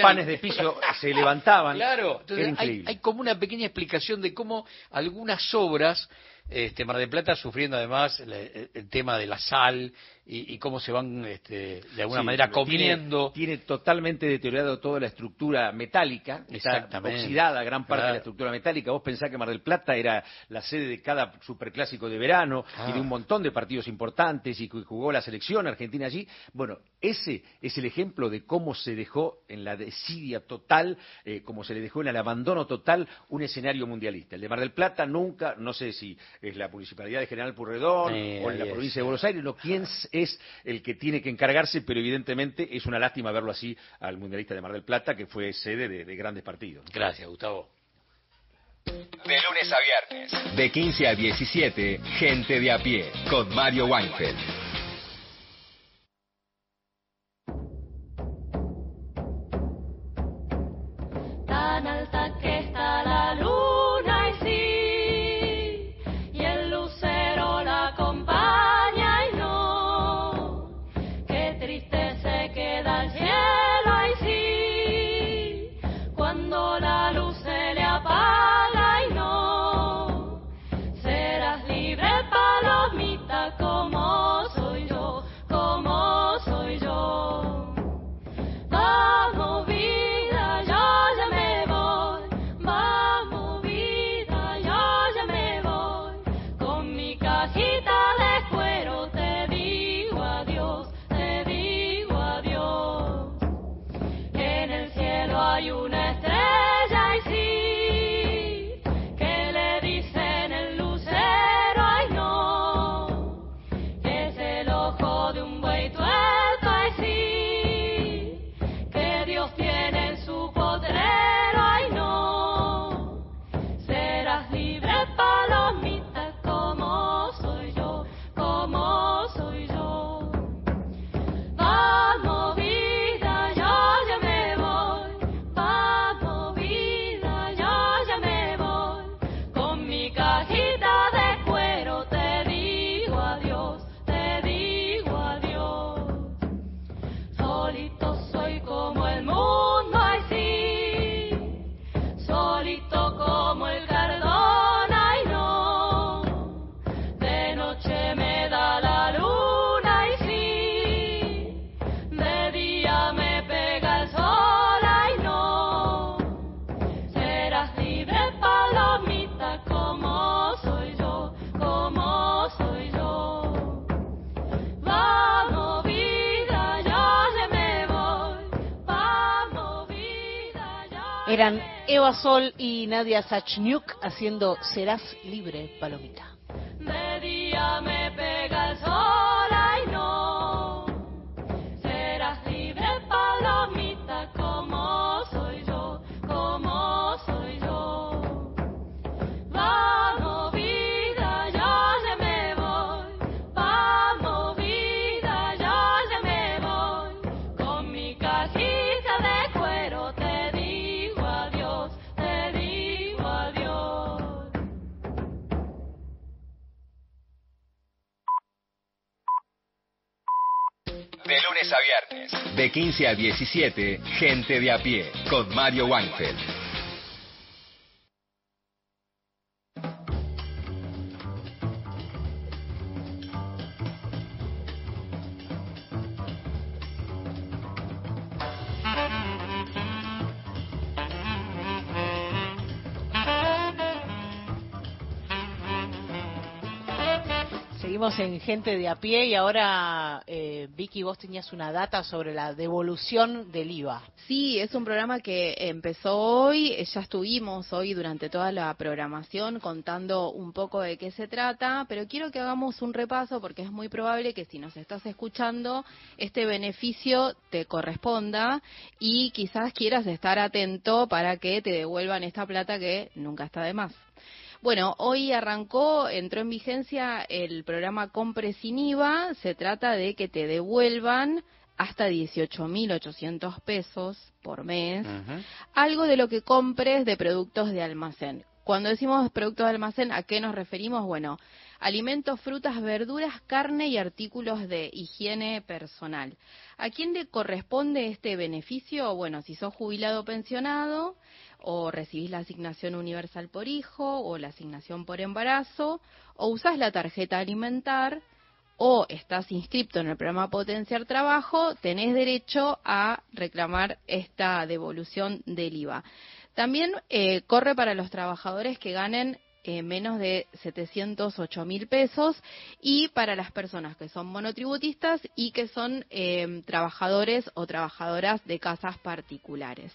S4: panes de piso se levantaban.
S2: Claro, entonces hay, hay, como una pequeña explicación de cómo algunas obras este, Mar del Plata sufriendo además el, tema de la sal y, cómo se van este, de alguna manera comiendo.
S4: Tiene, totalmente deteriorado toda la estructura metálica, está oxidada gran parte de la estructura metálica. Vos pensás que Mar del Plata era la sede de cada superclásico de verano y de un ah. montón de partidos importantes y jugó la selección argentina allí. Bueno, ese es el ejemplo de cómo se dejó en la desidia total, eh, como se le dejó en el abandono total un escenario mundialista. El de Mar del Plata nunca, no sé si es la Municipalidad de General Purredón o en la provincia de Buenos Aires, no quién es el que tiene que encargarse, pero evidentemente es una lástima verlo así al Mundialista de Mar del Plata, que fue sede de, de grandes partidos.
S2: Gracias, Gustavo.
S10: De lunes a viernes. De 15 a 17, Gente de a pie. Con Mario Weinfeld.
S1: Eran Eva Sol y Nadia Sachniuk haciendo Serás libre, Palomita.
S5: De día me pega el sol, De
S10: 15 a 17, Gente de a pie. Con Mario Weinfeld.
S1: Seguimos en Gente de a pie y ahora, eh, Vicky, vos tenías una data sobre la devolución del IVA.
S3: Sí, es un programa que empezó hoy, eh, ya estuvimos hoy durante toda la programación contando un poco de qué se trata, pero quiero que hagamos un repaso porque es muy probable que si nos estás escuchando, este beneficio te corresponda y quizás quieras estar atento para que te devuelvan esta plata que nunca está de más. Bueno, hoy arrancó, entró en vigencia el programa Compre sin IVA. Se trata de que te devuelvan hasta 18.800 pesos por mes, algo de lo que compres de productos de almacén. Cuando decimos productos de almacén, ¿a qué nos referimos? Bueno, alimentos, frutas, verduras, carne y artículos de higiene personal. ¿A quién le corresponde este beneficio? Bueno, si sos jubilado o pensionado, o recibís la asignación universal por hijo, o la asignación por embarazo, o usás la tarjeta alimentar, o estás inscripto en el programa Potenciar Trabajo, tenés derecho a reclamar esta devolución del IVA. También eh, corre para los trabajadores que ganen eh, menos de 708 mil pesos y para las personas que son monotributistas y que son eh, trabajadores o trabajadoras de casas particulares.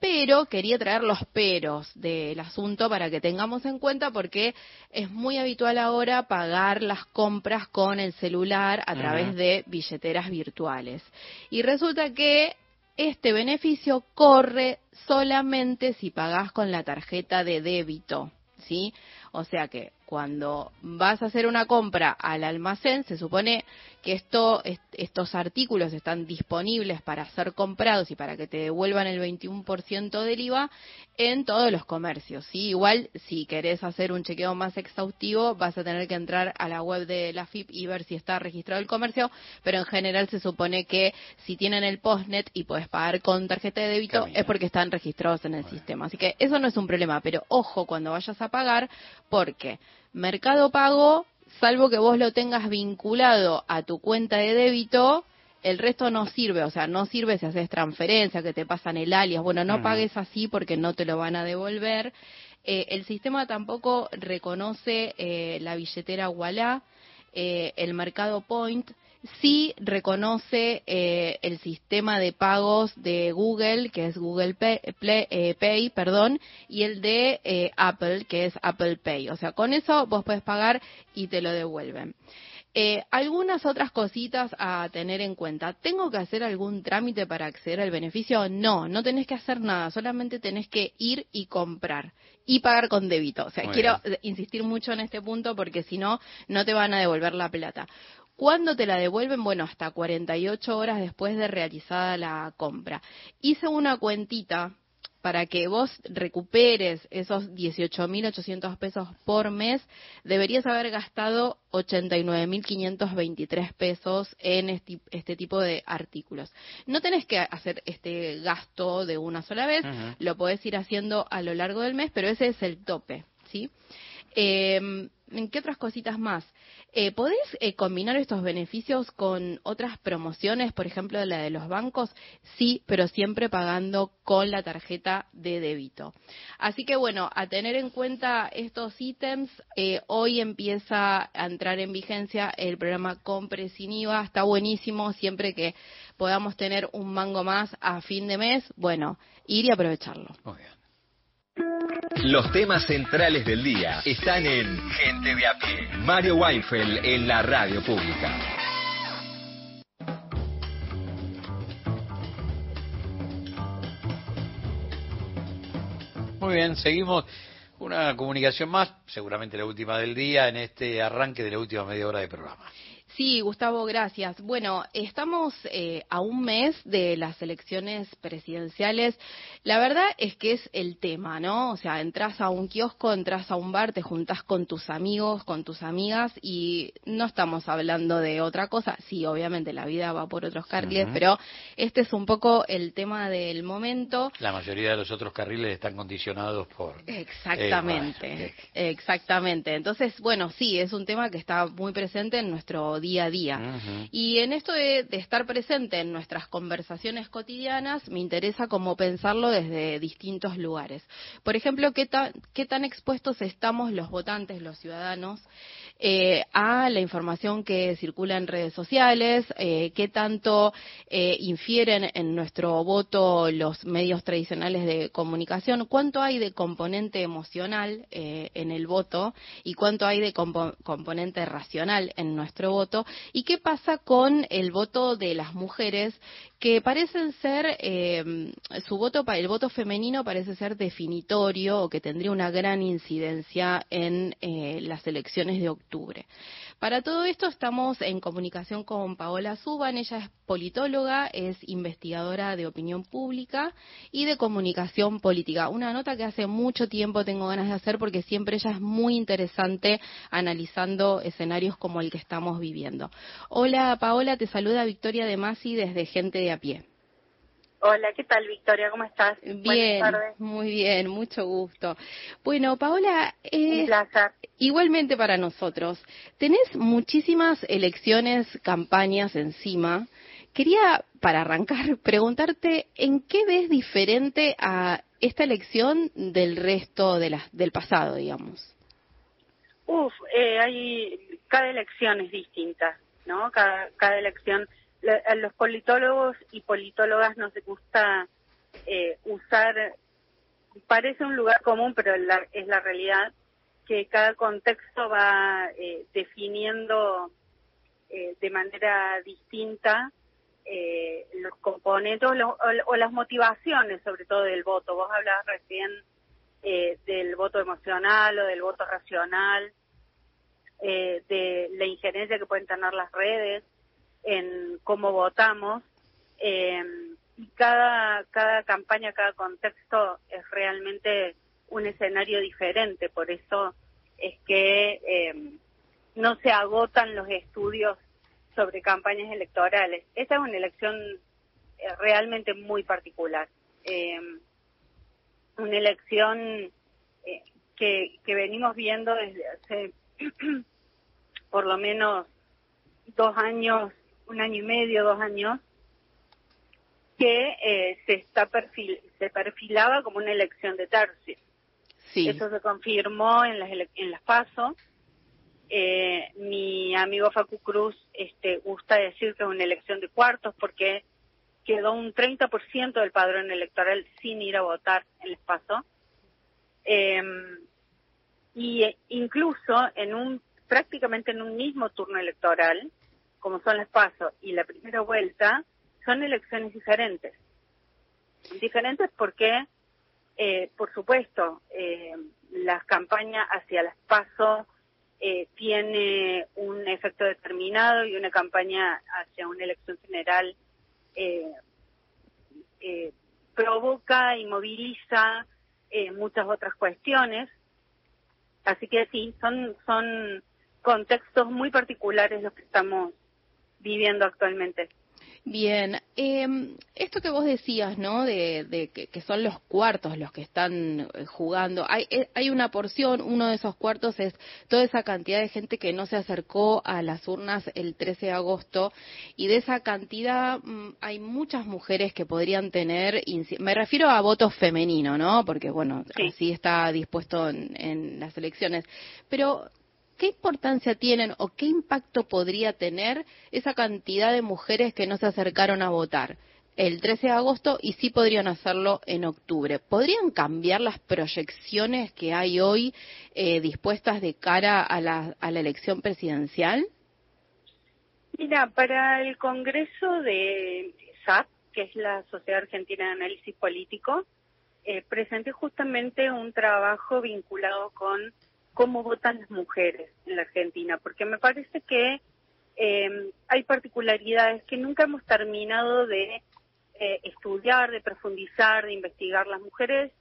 S3: Pero quería traer los peros del asunto para que tengamos en cuenta porque es muy habitual ahora pagar las compras con el celular a través de billeteras virtuales. Y resulta que este beneficio corre solamente si pagás con la tarjeta de débito. ¿sí? O sea que cuando vas a hacer una compra al almacén, se supone que esto, estos artículos están disponibles para ser comprados y para que te devuelvan el 21% del IVA en todos los comercios. ¿sí? Igual, si querés hacer un chequeo más exhaustivo, vas a tener que entrar a la web de la FIP y ver si está registrado el comercio, pero en general se supone que si tienen el postnet y puedes pagar con tarjeta de débito, es porque están registrados en el sistema. Así que eso no es un problema, pero ojo cuando vayas a pagar, porque Mercado Pago, salvo que vos lo tengas vinculado a tu cuenta de débito, el resto no sirve, o sea, no sirve si haces transferencia, que te pasan el alias, bueno, no pagues así porque no te lo van a devolver. Eh, el sistema tampoco reconoce eh, la billetera Walla, eh, el mercado Point, sí reconoce eh, el sistema de pagos de Google, que es Google Pay, eh, Pay perdón, y el de eh, Apple, que es Apple Pay. O sea, con eso vos puedes pagar y te lo devuelven. algunas otras cositas a tener en cuenta. ¿Tengo que hacer algún trámite para acceder al beneficio? No, no tenés que hacer nada, solamente tenés que ir y comprar y pagar con débito. O sea, quiero insistir mucho en este punto porque si no, no te van a devolver la plata. ¿Cuándo te la devuelven? Bueno, hasta 48 horas después de realizada la compra. Hice una cuentita para que vos recuperes esos 18.800 pesos por mes, deberías haber gastado 89.523 pesos en este, este, tipo de artículos. No tenés que hacer este gasto de una sola vez, lo podés ir haciendo a lo largo del mes, pero ese es el tope, ¿sí? Eh, ¿En qué otras cositas más? Eh, ¿Podés eh, combinar estos beneficios con otras promociones, por ejemplo, la de los bancos? Sí, pero siempre pagando con la tarjeta de débito. Así que bueno, a tener en cuenta estos ítems, eh, hoy empieza a entrar en vigencia el programa Compre sin IVA. Está buenísimo siempre que podamos tener un mango más a fin de mes. Bueno, ir y aprovecharlo.
S10: Muy bien. Los temas centrales del día están en Gente de a pie. Mario Weinfeld en la radio pública.
S2: Muy bien, seguimos una comunicación más, seguramente la última del día, en este arranque de la última media hora de programa.
S3: Sí, Gustavo, gracias. Bueno, estamos eh, a un mes de las elecciones presidenciales. La verdad es que es el tema, ¿no? O sea, entras a un kiosco, entras a un bar, te juntás con tus amigos, con tus amigas y no estamos hablando de otra cosa. Sí, obviamente la vida va por otros carriles, pero este es un poco el tema del momento.
S2: La mayoría de los otros carriles están condicionados por...
S3: Exactamente, exactamente. Entonces, bueno, sí, es un tema que está muy presente en nuestro día a día. Y en esto de, estar presente en nuestras conversaciones cotidianas, me interesa cómo pensarlo desde distintos lugares. Por ejemplo, ¿qué, qué tan expuestos estamos los votantes, los ciudadanos, eh, a la información que circula en redes sociales, eh, qué tanto eh, infieren en nuestro voto los medios tradicionales de comunicación, cuánto hay de componente emocional en el voto y cuánto hay de componente racional en nuestro voto y qué pasa con el voto de las mujeres que parecen ser su voto el voto femenino parece ser definitorio o que tendría una gran incidencia en las elecciones de octubre para todo esto estamos en comunicación con Paola Suban, ella es politóloga, es investigadora de opinión pública y de comunicación política. Una nota que hace mucho tiempo tengo ganas de hacer porque siempre ella es muy interesante analizando escenarios como el que estamos viviendo. Hola Paola, te saluda Victoria de Masi desde Gente de a pie.
S22: Hola, ¿qué tal Victoria? ¿Cómo estás?
S3: Bien, muy bien, mucho gusto. Bueno, Paola, eh, igualmente para nosotros, tenés muchísimas elecciones, campañas encima. Quería, para arrancar, preguntarte en qué ves diferente a esta elección del resto de las, del pasado, digamos.
S22: Uf, eh, hay, cada elección es distinta, ¿no? Cada, cada elección a los politólogos y politólogas nos gusta eh, usar, parece un lugar común, pero es la realidad, que cada contexto va eh, definiendo eh, de manera distinta los componentes o, las motivaciones, sobre todo del voto. Vos hablabas recién eh, del voto emocional o del voto racional, eh, de la injerencia que pueden tener las redes en cómo votamos. Eh, y cada, cada campaña, cada contexto es realmente un escenario diferente, por eso es que eh, no se agotan los estudios sobre campañas electorales. Esta es una elección eh, realmente muy particular. Eh, una elección eh, que, que venimos viendo desde hace por lo menos dos años, un año y medio, dos años, que eh, se está perfil, se perfilaba como una elección de tercio.
S1: Sí.
S22: Eso se confirmó en las en las PASO. Eh, mi amigo Facu Cruz este, gusta decir que es una elección de cuartos porque quedó un 30% del padrón electoral sin ir a votar en las PASO. Eh, y eh, incluso en un prácticamente en un mismo turno electoral, como son las PASO y la primera vuelta, son elecciones diferentes. Diferentes porque, eh, por supuesto, eh, las campañas hacia las PASO eh, tiene un efecto determinado y una campaña hacia una elección general eh, eh, provoca y moviliza muchas otras cuestiones. Así que sí, son, son contextos muy particulares los que estamos viviendo actualmente.
S3: Bien, eh, esto que vos decías, ¿no? De, de que, que son los cuartos los que están eh, jugando. Hay, eh, hay una porción, uno de esos cuartos es toda esa cantidad de gente que no se acercó a las urnas el 13 de agosto y de esa cantidad mm, hay muchas mujeres que podrían tener, me refiero a voto femenino, ¿no? Porque bueno, así está dispuesto en, en las elecciones. Pero ¿Qué importancia tienen o qué impacto podría tener esa cantidad de mujeres que no se acercaron a votar el 13 de agosto y sí podrían hacerlo en octubre? ¿Podrían cambiar las proyecciones que hay hoy eh, dispuestas de cara a la, a la elección presidencial?
S22: Mira, para el Congreso de SAP, que es la Sociedad Argentina de Análisis Político, eh, presenté justamente un trabajo vinculado con cómo votan las mujeres en la Argentina, porque me parece que eh, hay particularidades que nunca hemos terminado de eh, estudiar, de profundizar, de investigar. Las mujeres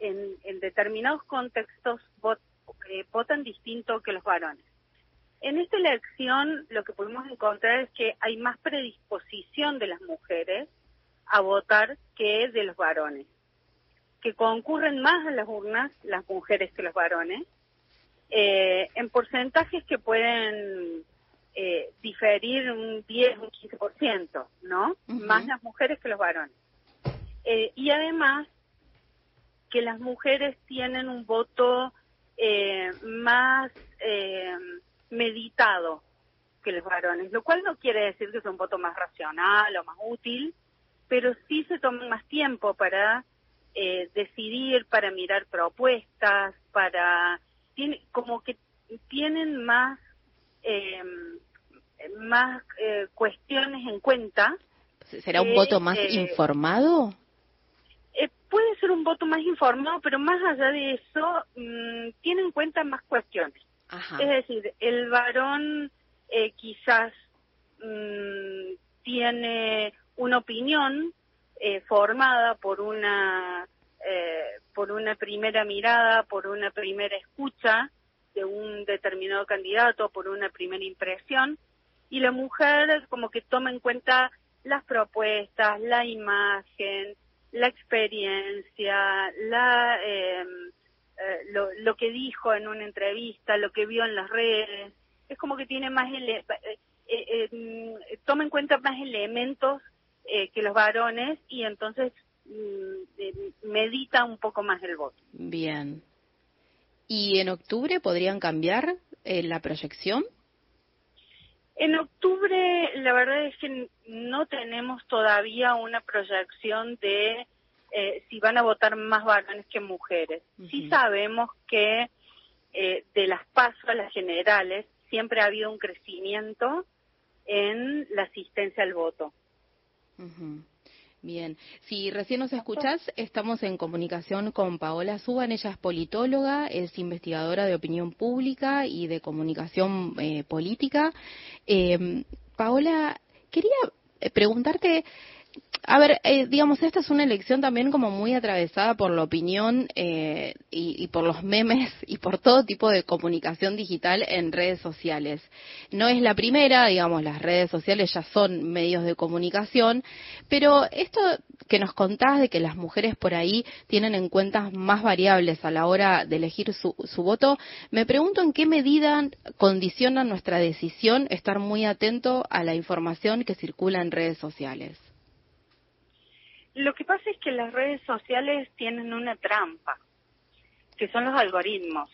S22: en, determinados contextos eh, votan distinto que los varones. En esta elección lo que pudimos encontrar es que hay más predisposición de las mujeres a votar que de los varones, que concurren más a las urnas las mujeres que los varones, eh, en porcentajes que pueden eh, diferir un 10, un 15%, ¿no? Más las mujeres que los varones. Eh, y además que las mujeres tienen un voto eh, más eh, meditado que los varones, lo cual no quiere decir que sea un voto más racional o más útil, pero sí se toman más tiempo para eh, decidir, para mirar propuestas, para tiene, como que tienen más eh, más eh, cuestiones en cuenta.
S3: ¿Será un voto más
S22: eh,
S3: informado?
S22: eh, puede ser un voto más informado, pero más allá de eso, mm, tiene en cuenta más cuestiones. Es decir, el varón eh, quizás mm, tiene una opinión eh, formada por una eh, por una primera mirada, por una primera escucha de un determinado candidato, por una primera impresión, y la mujer como que toma en cuenta las propuestas, la imagen, la experiencia, la eh, eh, lo, lo que dijo en una entrevista, lo que vio en las redes, es como que tiene más ele- eh, eh, mm, toma en cuenta más elementos eh, que los varones y entonces medita un poco más el voto.
S3: Bien. ¿Y en octubre podrían cambiar eh, la proyección?
S22: En octubre, la verdad es que no tenemos todavía una proyección de eh, si van a votar más varones que mujeres. Sí sabemos que eh, de las pasos a las generales siempre ha habido un crecimiento en la asistencia al voto.
S3: Ujú. Bien, si recién nos escuchás, estamos en comunicación con Paola Suban, ella es politóloga, es investigadora de opinión pública y de comunicación eh, política. Eh, Paola, quería eh, preguntarte, a ver, eh, digamos, esta es una elección también como muy atravesada por la opinión eh, y, y, por los memes y por todo tipo de comunicación digital en redes sociales. No es la primera, digamos, las redes sociales ya son medios de comunicación, pero esto que nos contás de que las mujeres por ahí tienen en cuenta más variables a la hora de elegir su, su voto, me pregunto en qué medida condiciona nuestra decisión estar muy atento a la información que circula en redes sociales.
S22: Lo que pasa es que las redes sociales tienen una trampa, que son los algoritmos.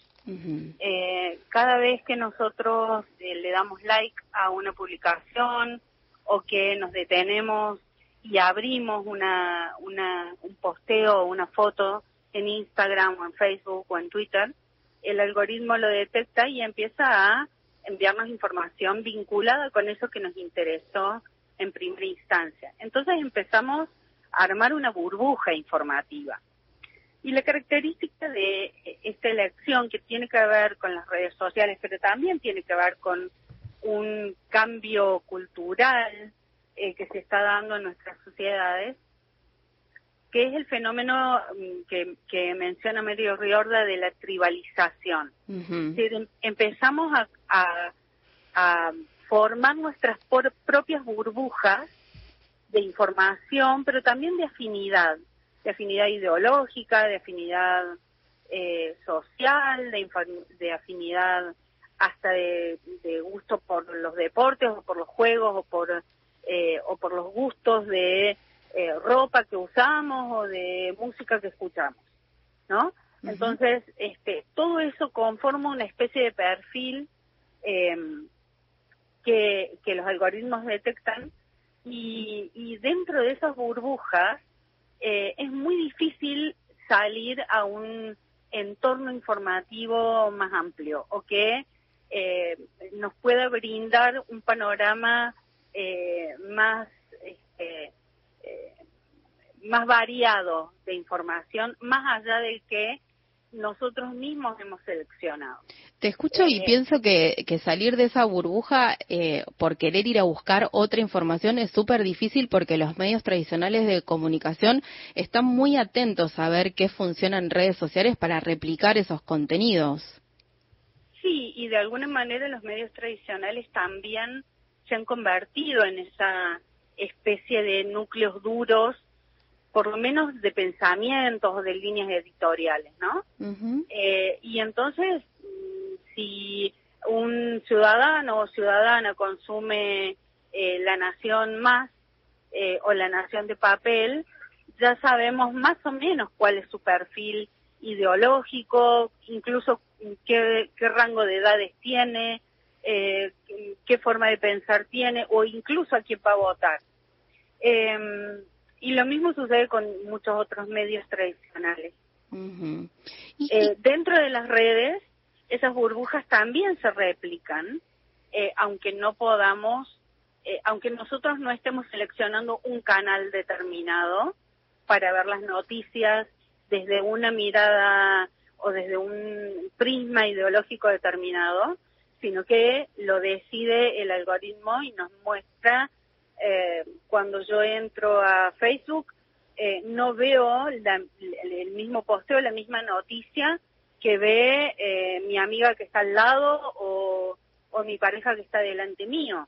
S22: eh, cada vez que nosotros eh, le damos like a una publicación o que nos detenemos y abrimos una, una, un posteo o una foto en Instagram o en Facebook o en Twitter, el algoritmo lo detecta y empieza a enviarnos información vinculada con eso que nos interesó en primera instancia. Entonces empezamos armar una burbuja informativa. Y la característica de esta elección, que tiene que ver con las redes sociales, pero también tiene que ver con un cambio cultural eh, que se está dando en nuestras sociedades, que es el fenómeno mm, que, que menciona Medio Riorda de la tribalización. Uh -huh. es decir, empezamos a, a, a formar nuestras por, propias burbujas de información, pero también de afinidad, de afinidad ideológica, de afinidad eh, social, de, de, afinidad hasta de, de, gusto por los deportes o por los juegos o por eh, o por los gustos de eh, ropa que usamos o de música que escuchamos, ¿no? Uh -huh. Entonces, este, todo eso conforma una especie de perfil que, que los algoritmos detectan y, y dentro de esas burbujas eh, es muy difícil salir a un entorno informativo más amplio o que eh, nos pueda brindar un panorama eh, más este, eh, más variado de información más allá del que nosotros mismos hemos seleccionado.
S3: Te escucho y
S22: Eh,
S3: pienso que, que salir de esa burbuja eh, por querer ir a buscar otra información es súper difícil porque los medios tradicionales de comunicación están muy atentos a ver qué funciona en redes sociales para replicar esos contenidos.
S22: Sí, y de alguna manera los medios tradicionales también se han convertido en esa especie de núcleos duros, por lo menos de pensamientos o de líneas editoriales, ¿no? Eh, y entonces, si un ciudadano o ciudadana consume eh, La Nación Más eh, o La Nación de Papel, ya sabemos más o menos cuál es su perfil ideológico, incluso qué, qué rango de edades tiene, eh, qué forma de pensar tiene o incluso a quién va a votar. Eh, y lo mismo sucede con muchos otros medios tradicionales. Eh, dentro de las redes, esas burbujas también se replican, eh, aunque no podamos, eh, aunque nosotros no estemos seleccionando un canal determinado para ver las noticias desde una mirada o desde un prisma ideológico determinado, sino que lo decide el algoritmo y nos muestra eh, cuando yo entro a Facebook, eh, no veo la, el mismo posteo, la misma noticia que ve eh, mi amiga que está al lado o, o mi pareja que está delante mío.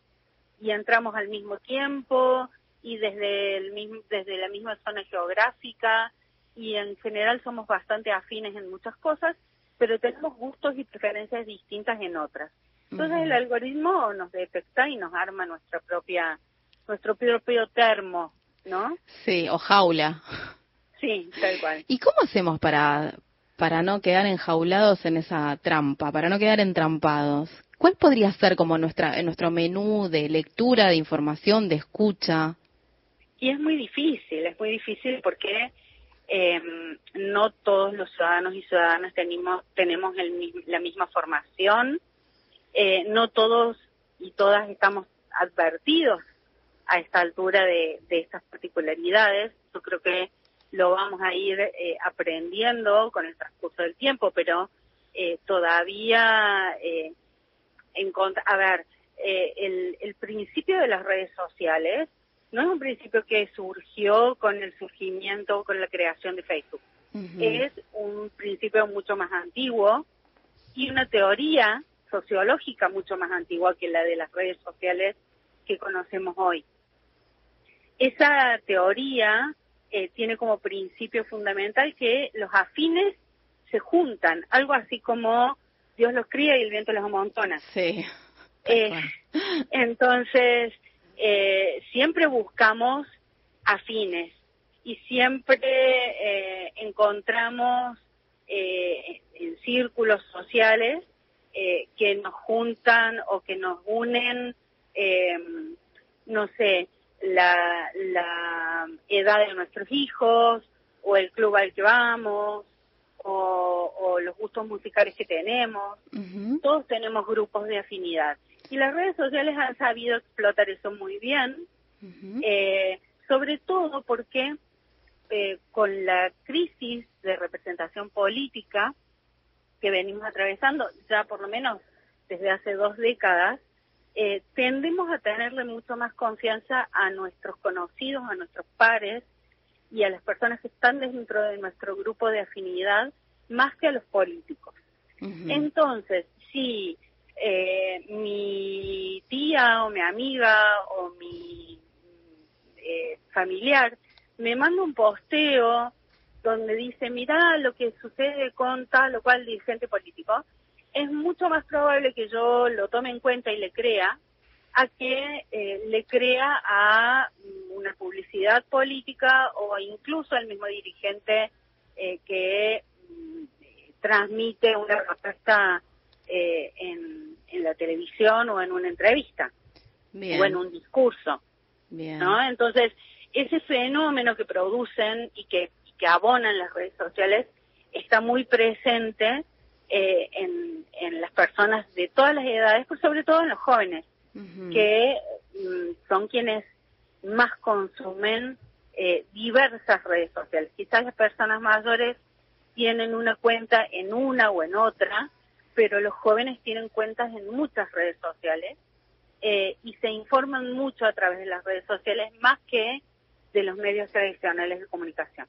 S22: Y entramos al mismo tiempo y desde, el mismo, desde la misma zona geográfica y en general somos bastante afines en muchas cosas, pero tenemos gustos y preferencias distintas en otras. Entonces el algoritmo nos detecta y nos arma nuestra propia nuestro propio termo, ¿no?
S3: Sí, o jaula.
S22: Sí, tal cual.
S3: ¿Y cómo hacemos para, para no quedar enjaulados en esa trampa, para no quedar entrampados? ¿Cuál podría ser como nuestra, nuestro menú de lectura, de información, de escucha?
S22: Y es muy difícil, es muy difícil porque eh, no todos los ciudadanos y ciudadanas tenemos, tenemos el, la misma formación, eh, no todos y todas estamos advertidos a esta altura de, de estas particularidades. Yo creo que lo vamos a ir eh, aprendiendo con el transcurso del tiempo, pero eh, todavía, eh, en a ver, eh, el, el principio de las redes sociales no es un principio que surgió con el surgimiento, con la creación de Facebook. Es un principio mucho más antiguo y una teoría sociológica mucho más antigua que la de las redes sociales que conocemos hoy. Esa teoría eh, tiene como principio fundamental que los afines se juntan, algo así como Dios los cría y el viento los amontona.
S3: Sí.
S22: Eh, entonces, eh, siempre buscamos afines y siempre eh, encontramos eh, en círculos sociales eh, que nos juntan o que nos unen, no sé, la, la edad de nuestros hijos o el club al que vamos o, o los gustos musicales que tenemos. Todos tenemos grupos de afinidad. Y las redes sociales han sabido explotar eso muy bien, eh, sobre todo porque eh, con la crisis de representación política que venimos atravesando ya por lo menos desde hace dos décadas, eh, tendemos a tenerle mucho más confianza a nuestros conocidos, a nuestros pares y a las personas que están dentro de nuestro grupo de afinidad más que a los políticos. Entonces, si eh, mi tía o mi amiga o mi eh, familiar me manda un posteo donde dice, mira lo que sucede con tal o cual dirigente político, es mucho más probable que yo lo tome en cuenta y le crea a que eh, le crea a una publicidad política o incluso al mismo dirigente eh, que mm, transmite una propuesta eh, en, en, la televisión o en una entrevista o en un discurso. ¿no? Entonces, ese fenómeno que producen y que, que abonan las redes sociales está muy presente eh, en, en las personas de todas las edades, pero sobre todo en los jóvenes, que mm, son quienes más consumen eh, diversas redes sociales. Quizás las personas mayores tienen una cuenta en una o en otra, pero los jóvenes tienen cuentas en muchas redes sociales eh, y se informan mucho a través de las redes sociales más que de los medios tradicionales de comunicación.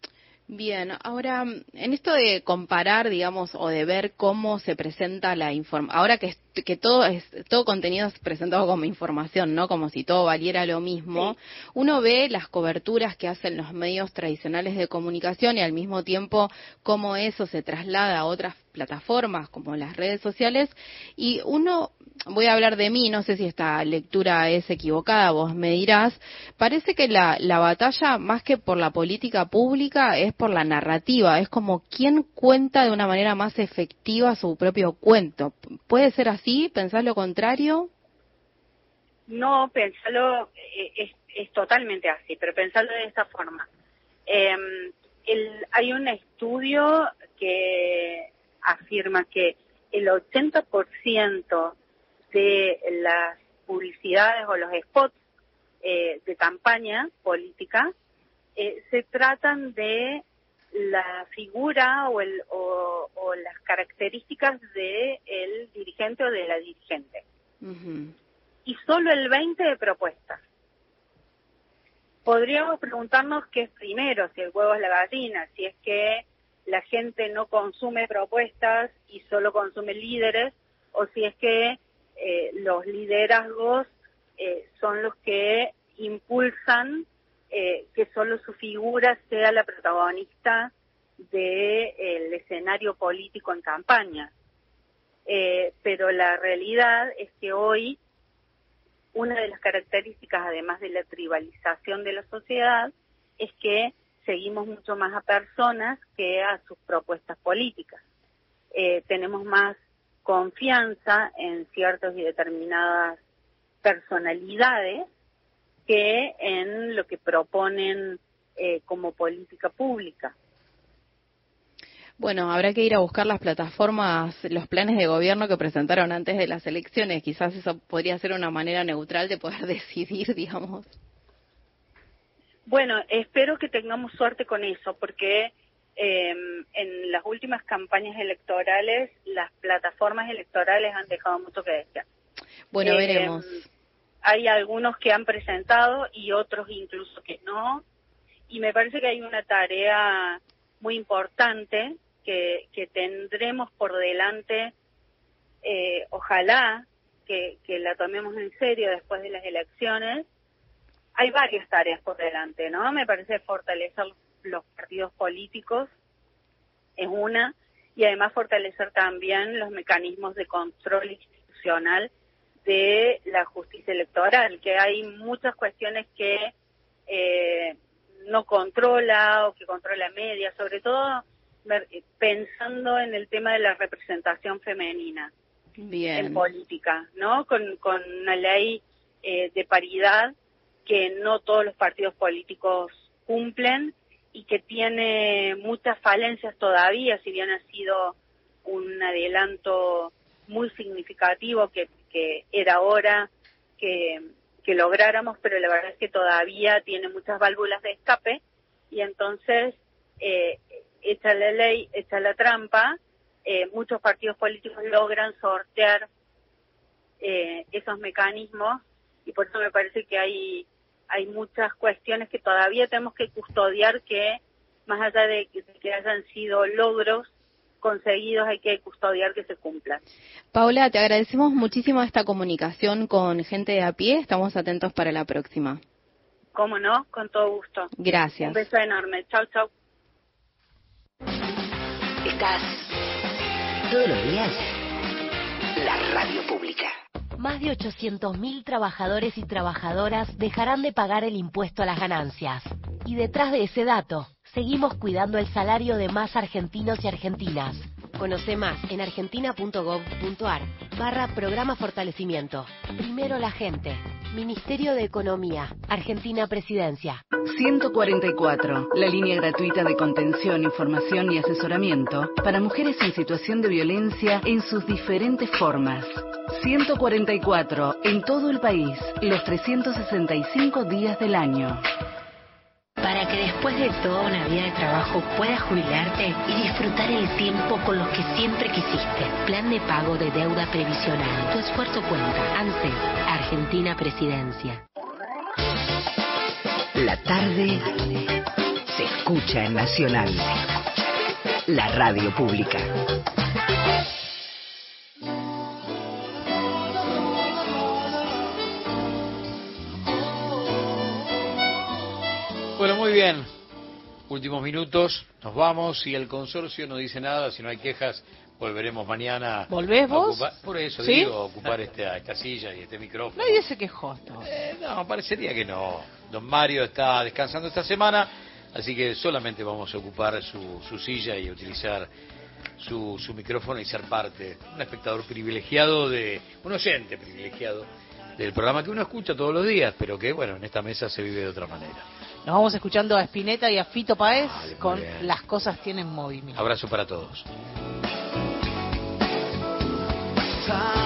S3: Bien, ahora en esto de comparar, digamos, o de ver cómo se presenta la información, ahora que, que todo es todo contenido es presentado como información, ¿no? Como si todo valiera lo mismo. Uno ve las coberturas que hacen los medios tradicionales de comunicación y al mismo tiempo cómo eso se traslada a otras plataformas como las redes sociales y uno voy a hablar de mí, no sé si esta lectura es equivocada, vos me dirás, parece que la, la batalla más que por la política pública es por la narrativa, es como quién cuenta de una manera más efectiva su propio cuento. ¿Puede ser así? ¿Pensás lo contrario?
S22: No, pensarlo eh, es, es, totalmente así, pero pensarlo de esta forma. Eh, el, hay un estudio que afirma que el 80% de las publicidades o los spots eh, de campaña política eh, se tratan de la figura o, el, o, o las características del el dirigente o de la dirigente. Y solo el 20 de propuestas. Podríamos preguntarnos qué es primero, si el huevo es la gallina, si es que la gente no consume propuestas y solo consume líderes, o si es que eh, los liderazgos eh, son los que impulsan eh, que solo su figura sea la protagonista del escenario político en campaña. Eh, pero la realidad es que hoy una de las características, además de la tribalización de la sociedad, es que seguimos mucho más a personas que a sus propuestas políticas. Eh, tenemos más confianza en ciertas y determinadas personalidades que en lo que proponen eh, como política pública.
S3: Bueno, habrá que ir a buscar las plataformas, los planes de gobierno que presentaron antes de las elecciones. Quizás eso podría ser una manera neutral de poder decidir, digamos.
S22: Bueno, espero que tengamos suerte con eso, porque eh, en las últimas campañas electorales las plataformas electorales han dejado mucho que desear.
S3: Bueno,
S22: Eh,
S3: veremos.
S22: Hay algunos que han presentado y otros incluso que no. Y me parece que hay una tarea muy importante que, que tendremos por delante, eh, ojalá que, que la tomemos en serio después de las elecciones. Hay varias tareas por delante, ¿no? Me parece fortalecer los partidos políticos es una, y además fortalecer también los mecanismos de control institucional de la justicia electoral, que hay muchas cuestiones que eh, no controla o que controla media, sobre todo pensando en el tema de la representación femenina en política, ¿no? Con, con una ley eh, de paridad que no todos los partidos políticos cumplen y que tiene muchas falencias todavía, si bien ha sido un adelanto muy significativo que, que era hora que, lográramos, pero la verdad es que todavía tiene muchas válvulas de escape y entonces, eh, hecha la ley, hecha la trampa, eh, muchos partidos políticos logran sortear eh, esos mecanismos y por eso me parece que hay hay muchas cuestiones que todavía tenemos que custodiar que más allá de que, hayan sido logros conseguidos hay que custodiar que se cumplan.
S3: Paula, te agradecemos muchísimo esta comunicación con gente de a pie. Estamos atentos para la próxima.
S22: ¿Cómo no? Con todo gusto.
S3: Gracias.
S22: Un beso enorme. Chau, chau.
S11: Estás todos los días. La radio pública.
S15: Más de 800.000 trabajadores y trabajadoras dejarán de pagar el impuesto a las ganancias. Y detrás de ese dato, seguimos cuidando el salario de más argentinos y argentinas. Conoce más en argentina.gov.ar barra programa fortalecimiento. Primero la gente. Ministerio de Economía. Argentina Presidencia.
S16: 144, la línea gratuita de contención, información y asesoramiento para mujeres en situación de violencia en sus diferentes formas. 144, en todo el país, los 365 días del año.
S23: Para que después de toda una vida de trabajo puedas jubilarte y disfrutar el tiempo con los que siempre quisiste. Plan de pago de deuda previsional. Tu esfuerzo cuenta. ANSES, Argentina Presidencia.
S11: La tarde se escucha en Nacional. La radio pública.
S2: Bien. Últimos minutos, nos vamos. Si el consorcio no dice nada, si no hay quejas, volveremos mañana.
S1: ¿Volvés vos?
S2: ocupar- por eso
S1: ¿Sí?
S2: digo, ocupar esta, esta silla y este micrófono.
S1: Nadie se quejó.
S2: Eh, no, parecería que no. Don Mario está descansando esta semana, así que solamente vamos a ocupar su, su silla y utilizar su, su micrófono y ser parte, un espectador privilegiado de, un oyente privilegiado del programa que uno escucha todos los días, pero que bueno, en esta mesa se vive de otra manera.
S1: Nos vamos escuchando a Spinetta y a Fito Paez con
S2: bien.
S1: Las cosas tienen movimiento.
S2: Abrazo para todos.
S5: Time